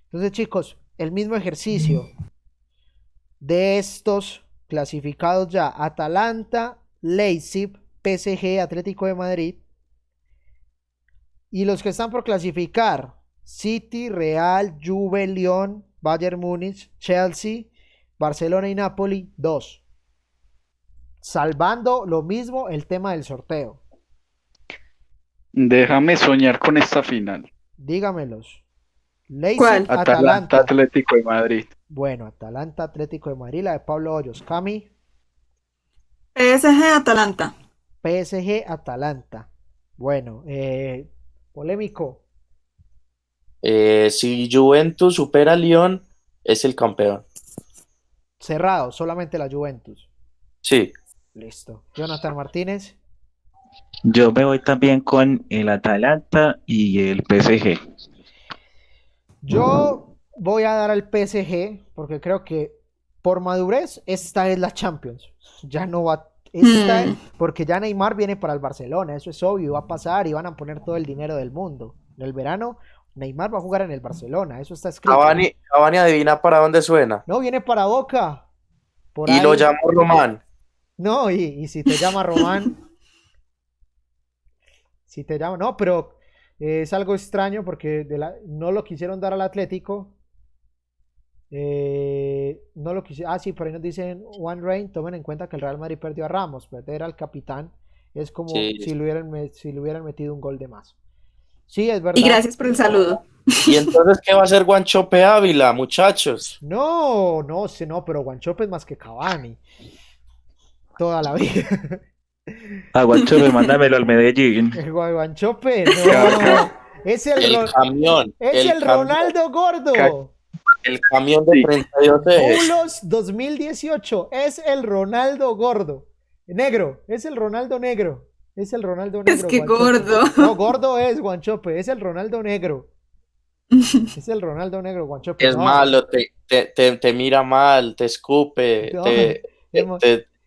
Entonces, chicos, el mismo ejercicio de estos clasificados ya. Atalanta, Leipzig, PSG, Atlético de Madrid. Y los que están por clasificar, City, Real, Juve, Lyon, Bayern Múnich, Chelsea, Barcelona y Napoli, dos. Salvando lo mismo el tema del sorteo. Déjame soñar con esta final. Dígamelos. Leipzig, ¿Cuál? Atalanta, Atalanta. Atlético de Madrid. Bueno, Atalanta, Atlético de Madrid, la de Pablo Hoyos. Cami, PSG Atalanta. PSG, Atalanta. Bueno, eh, polémico. Eh, si Juventus supera a Lyon, es el campeón. Cerrado, solamente la Juventus. Sí. Listo. Jonathan Martínez. Yo me voy también con el Atalanta y el PSG. Yo voy a dar al PSG porque creo que por madurez esta es la Champions. Ya no va esta, Hmm. porque ya Neymar viene para el Barcelona, eso es obvio, va a pasar y van a poner todo el dinero del mundo. En el verano Neymar va a jugar en el Barcelona, eso está escrito. Cavani, Cavani adivina para dónde suena. No, viene para Boca. Por y ahí. lo llamó Román. No, y, y si te llama Román. si te llama. No, pero eh, es algo extraño porque de la- no lo quisieron dar al Atlético. Eh, no lo quisieron. Ah, sí, por ahí nos dicen One Rain. Tomen en cuenta que el Real Madrid perdió a Ramos. Perder al capitán es como Sí. si, le hubieran, si le hubieran metido un gol de más. Sí, es verdad. Y gracias por el saludo. ¿Y entonces qué va a hacer Guanchope Ávila, muchachos? No, no, sí, no, pero Guanchope es más que Cavani. Toda la vida. Aguanchope, mándamelo al Medellín. El Gua- Guanchope, no. Es el, El Ro- camión. es el camión, Ronaldo gordo. El camión de Sí. 32 ejes. Pulos 2018. Es el Ronaldo gordo. Negro. Es el Ronaldo negro. Es el Ronaldo negro. Es que gordo. No, gordo es Guanchope. Es el Ronaldo negro. Es el Ronaldo negro, Guanchope. Es No, malo, te, te, te, te mira mal, te escupe, No, te, es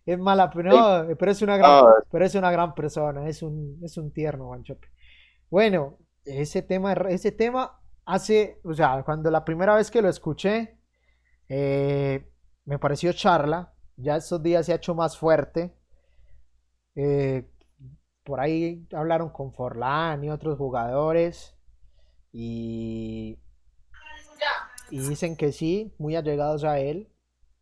Es mala, pero, no, pero es una gran, No. pero es una gran persona, es un, es un tierno Guanchope. Bueno, ese tema, ese tema hace, o sea, cuando la primera vez que lo escuché, eh, me pareció charla, ya estos días se ha hecho más fuerte. Eh, por ahí hablaron con Forlán y otros jugadores y y dicen que sí, muy allegados a él.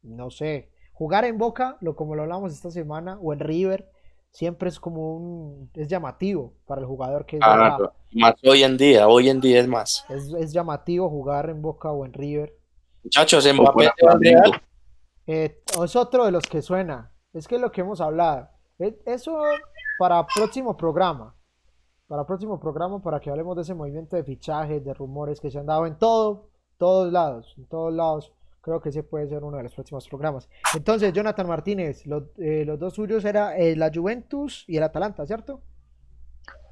No sé, jugar en Boca, lo como lo hablamos esta semana, o en River, siempre es como un, es llamativo para el jugador que es, más hoy en día, hoy en día es más. es, es llamativo jugar en Boca o en River. Muchachos, O Mbappé. Eh, es otro de los que suena. Es que es lo que hemos hablado. Eso para próximo programa. Para próximo programa, para que hablemos de ese movimiento de fichajes, de rumores que se han dado en todo, todos lados, en todos lados. Creo que ese puede ser uno de los próximos programas. Entonces, Jonathan Martínez, lo- eh, los dos suyos era eh, la Juventus y el Atalanta, ¿cierto?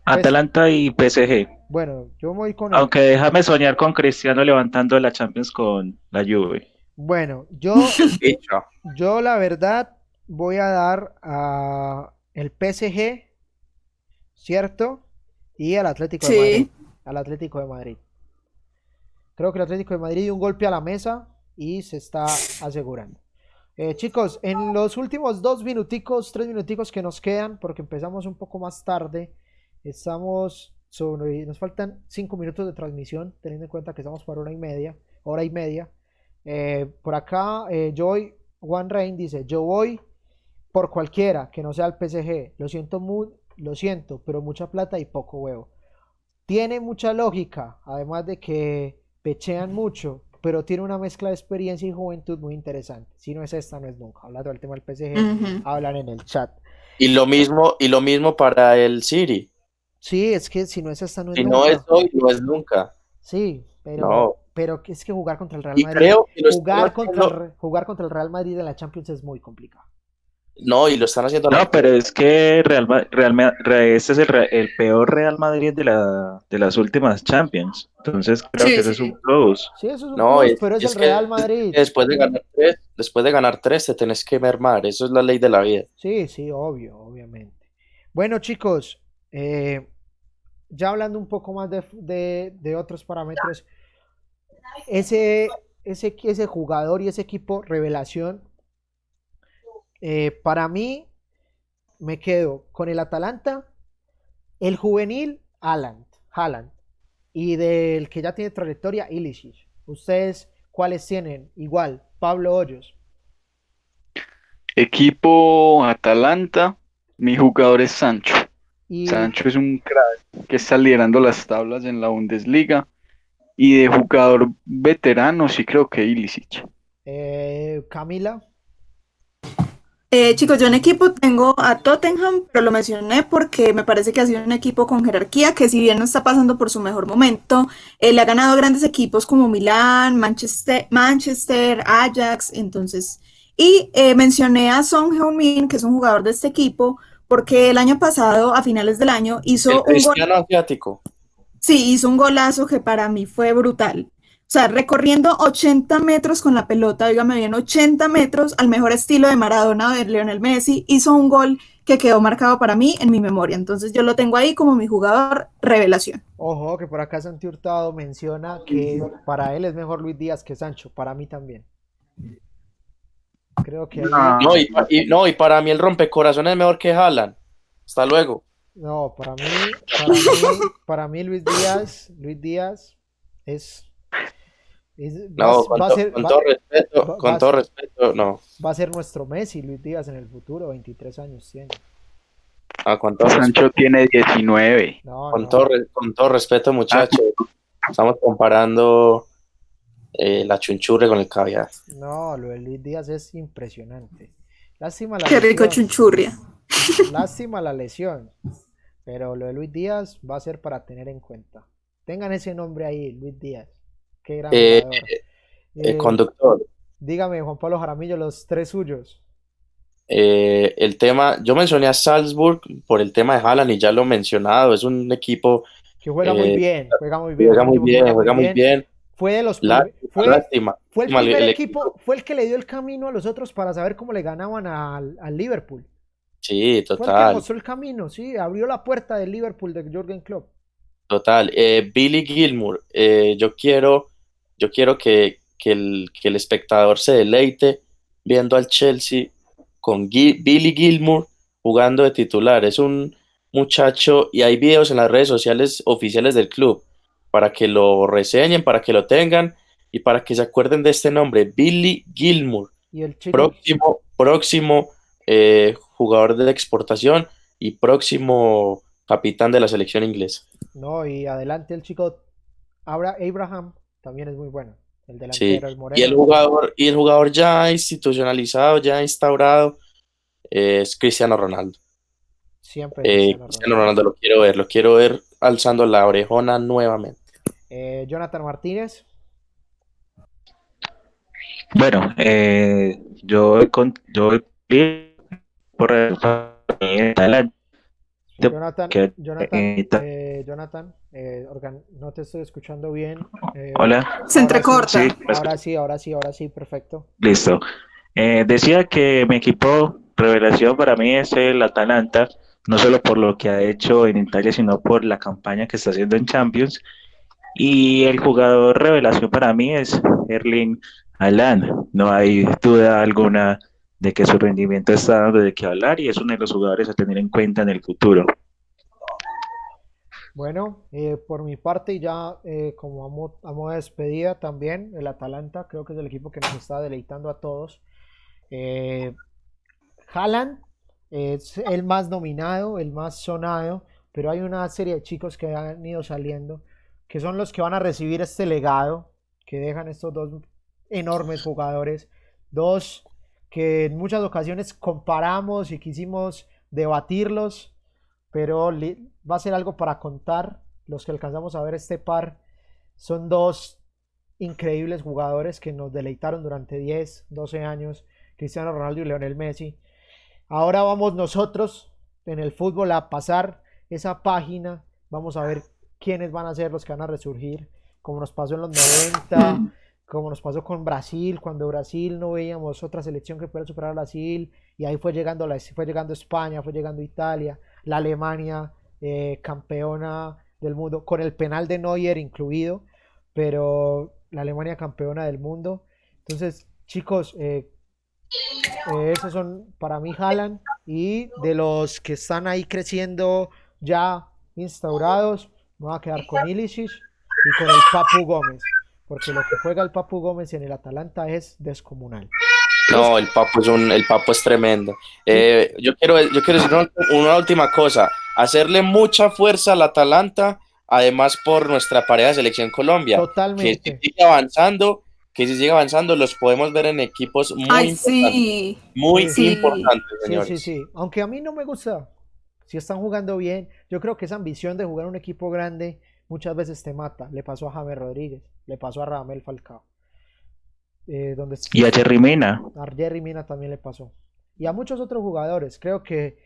Atalanta y PSG. Bueno, yo voy con el- Aunque déjame soñar con Cristiano levantando la Champions con la Juve. Bueno, yo. Yo la verdad voy a dar a el PSG, ¿cierto? Y al Atlético de Sí. Madrid. Al Atlético de Madrid. Creo que el Atlético de Madrid dio un golpe a la mesa y se está asegurando. Eh, chicos, en los últimos dos minuticos, tres minuticos que nos quedan, porque empezamos un poco más tarde, estamos sobre, nos faltan cinco minutos de transmisión, teniendo en cuenta que estamos por hora y media, hora y media. Eh, por acá, eh, Joy One Rain dice, yo voy por cualquiera que no sea el PSG. Lo siento, mu- lo siento, pero mucha plata y poco huevo. Tiene mucha lógica, además de que pechean mucho, pero tiene una mezcla de experiencia y juventud muy interesante. Si no es esta, no es nunca. Hablando del tema del PSG, hablan en el chat. Y lo mismo, y lo mismo para el City. Sí, es que si no es esta, no es Si no nunca. es hoy, no es nunca. Sí, pero, No. pero que es que jugar contra el Real Y Madrid, creo que jugar contra, el, haciendo- Re- jugar contra el Real Madrid en la Champions es muy complicado. No, y lo están haciendo. No, pero es que Real, Real este es el, peor Real Madrid de, la, de las últimas Champions. Entonces creo Sí, que ese sí. es un plus. Sí, eso es un No, plus, es- pero es, es el que- Real Madrid. Después de ganar tres, después de ganar tres, te tenés que mermar. Eso es la ley de la vida. Sí, sí, obvio, obviamente. Bueno, chicos, eh, ya hablando un poco más de, de- de otros parámetros, ese, ese, ese jugador y ese equipo revelación, eh, para mí me quedo con el Atalanta, el juvenil Haaland, Haaland y del que ya tiene trayectoria Ilicic. ¿Ustedes cuáles tienen? Igual, Pablo Hoyos. Equipo Atalanta, mi jugador es Sancho. Y Sancho es un crack que está liderando las tablas en la Bundesliga. Y de jugador veterano, sí creo que Ilicic. eh, Camila. Eh, chicos, yo en equipo tengo a Tottenham, pero lo mencioné porque me parece que ha sido un equipo con jerarquía que si bien no está pasando por su mejor momento, eh, le ha ganado grandes equipos como Milán, Manchester, Manchester, Ajax, entonces, y eh, mencioné a Son Heung-min, que es un jugador de este equipo, porque el año pasado, a finales del año, hizo El un gol, cristiano asiático. sí, hizo un golazo que para mí fue brutal. O sea, recorriendo 80 metros con la pelota, dígame bien, 80 metros al mejor estilo de Maradona o de Lionel Messi, hizo un gol que quedó marcado para mí en mi memoria. Entonces yo lo tengo ahí como mi jugador revelación. Ojo, que por acá Santi Hurtado menciona que para él es mejor Luis Díaz que Sancho. Para mí también. Creo que Ah. No, y- no, y para mí el rompecorazón es mejor que Haaland. Hasta luego. No, para mí, para mí, para mí Luis Díaz, Luis Díaz es, es- No, con, va a to- ser, con va- todo respeto, va- con va- todo respeto, no. va a ser nuestro Messi, Luis Díaz en el futuro, 23 años tiene. Ah, con todo respeto. Sancho tiene 19. No, Con no. todo, con todo respeto, muchachos. Estamos comparando eh, la chunchurre con el caviar. No, lo de Luis Díaz es impresionante. Lástima la Qué rico chunchurria. Lástima la lesión. Pero lo de Luis Díaz va a ser para tener en cuenta. Tengan ese nombre ahí, Luis Díaz. Qué gran Eh. Eh, Eh, conductor, dígame, Juan Pablo Jaramillo, los tres suyos. eh, el tema, yo mencioné a Salzburg por el tema de Haaland y ya lo he mencionado, es un equipo Que juega muy bien, juega muy bien. juega muy bien, juega muy bien. Fue de los La- fue, Lástima. fue el primer el equipo, fue el que le dio el camino a los otros para saber cómo le ganaban al, al Liverpool. Sí, Fue el que total, mostró el camino, sí, abrió la puerta del Liverpool de Jürgen Klopp. total. Eh, Billy Gilmour, eh, yo quiero, yo quiero que, que el, que el espectador se deleite viendo al Chelsea con Billy Gilmour jugando de titular. Es un muchacho y hay videos en las redes sociales oficiales del club para que lo reseñen, para que lo tengan y para que se acuerden de este nombre, Billy Gilmour, Y el próximo, próximo eh, jugador de exportación y próximo capitán de la selección inglesa. no, y adelante el chico Abra- Abraham también es muy bueno. El Sí, delantero, el moreno. Y el jugador, y el jugador ya institucionalizado, ya instaurado, es Cristiano Ronaldo. Siempre Eh, Cristiano Cristiano Ronaldo. Lo quiero ver, lo quiero ver alzando la orejona nuevamente. Eh, Jonathan Martínez. Bueno, eh, yo voy con, yo voy por el Jonathan, que- Jonathan, eh, eh, Jonathan, eh, organ- no te estoy escuchando bien. Eh, Hola, Se entrecorta. sí, me Ahora sí, ahora sí, ahora sí, perfecto. listo. Eh, decía que mi equipo revelación para mí es el Atalanta, no solo por lo que ha hecho en Italia, sino por la campaña que está haciendo en Champions. Y el jugador revelación para mí es Erling Haaland. No hay duda alguna de que su rendimiento está dando de qué hablar y es uno de los jugadores a tener en cuenta en el futuro. Bueno, eh, por mi parte, ya eh, como a mo- a modo de despedida también, el Atalanta creo que es el equipo que nos está deleitando a todos. Eh, es el más nominado, el más sonado, pero hay una serie de chicos que han ido saliendo, que son los que van a recibir este legado, que dejan estos dos enormes jugadores, dos que en muchas ocasiones comparamos y quisimos debatirlos, pero va a ser algo para contar. Los que alcanzamos a ver este par son dos increíbles jugadores que nos deleitaron durante 10, 12 años, Cristiano Ronaldo y Lionel Messi. Ahora vamos nosotros en el fútbol a pasar esa página, vamos a ver quiénes van a ser los que van a resurgir, como nos pasó en los 90, como nos pasó con Brasil, cuando Brasil no veíamos otra selección que pudiera superar a Brasil, y ahí fue llegando, la, fue llegando España, fue llegando Italia, la Alemania eh, campeona del mundo, con el penal de Neuer incluido, pero la Alemania campeona del mundo. Entonces, chicos, eh, eh, esos son para mí Haaland y de los que están ahí creciendo ya instaurados, me voy a quedar con Ilicic y con el Papu Gómez, porque lo que juega el Papu Gómez en el Atalanta es descomunal. No, el Papo es un, el Papo es tremendo. Eh, yo quiero, yo quiero decir una, una última cosa, hacerle mucha fuerza al Atalanta, además por nuestra pareja de selección Colombia, que si Totalmente. sigue avanzando, que si sigue avanzando, los podemos ver en equipos muy Ay, importantes, sí. muy Sí. importantes, Sí, sí, sí. Aunque a mí no me gusta. Si están jugando bien, yo creo que esa ambición de jugar un equipo grande muchas veces te mata. Le pasó a James Rodríguez, le pasó a Radamel Falcao. Eh, donde Y a Jerry Mina, a Jerry Mina también le pasó. Y a muchos otros jugadores. Creo que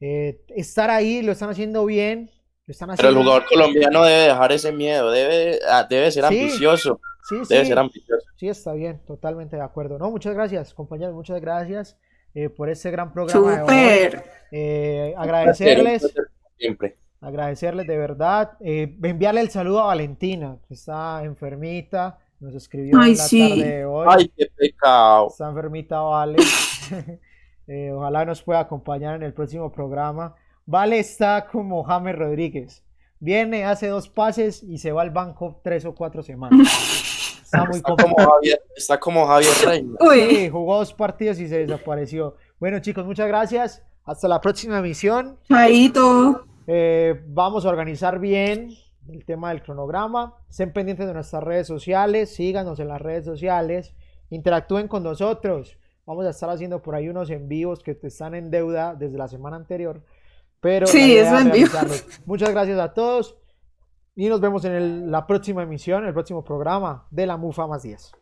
eh, estar ahí lo están haciendo bien. Lo están Pero el haciendo- jugador colombiano debe dejar ese miedo, debe, ah, debe ser Sí. ambicioso, Sí, debe sí. ser ambicioso. Sí, está bien, totalmente de acuerdo. No, muchas gracias, compañeros, muchas gracias eh, por este gran programa de hoy. Súper. Eh, Un agradecerles. placer, Siempre. Agradecerles de verdad, eh, enviarle el saludo a Valentina, que está enfermita, nos escribió Ay, en la sí. tarde de hoy, Ay, qué pecado. está enfermita Vale, Eh, ojalá nos pueda acompañar en el próximo programa. Vale está como James Rodríguez, viene, hace dos pases y se va al banco tres o cuatro semanas. Está muy Está como. Javier, está como Javier Reina. Uy. Sí, jugó dos partidos y se desapareció. Bueno chicos, muchas gracias, hasta la próxima emisión. Chaito. Eh, vamos a organizar bien el tema del cronograma. Estén pendientes de nuestras redes sociales, síganos en las redes sociales, interactúen con nosotros. Vamos a estar haciendo por ahí unos en vivos que te están en deuda desde la semana anterior. Pero Sí, es. Muchas gracias a todos y nos vemos en el- la próxima emisión, el próximo programa de la MUFA más 10.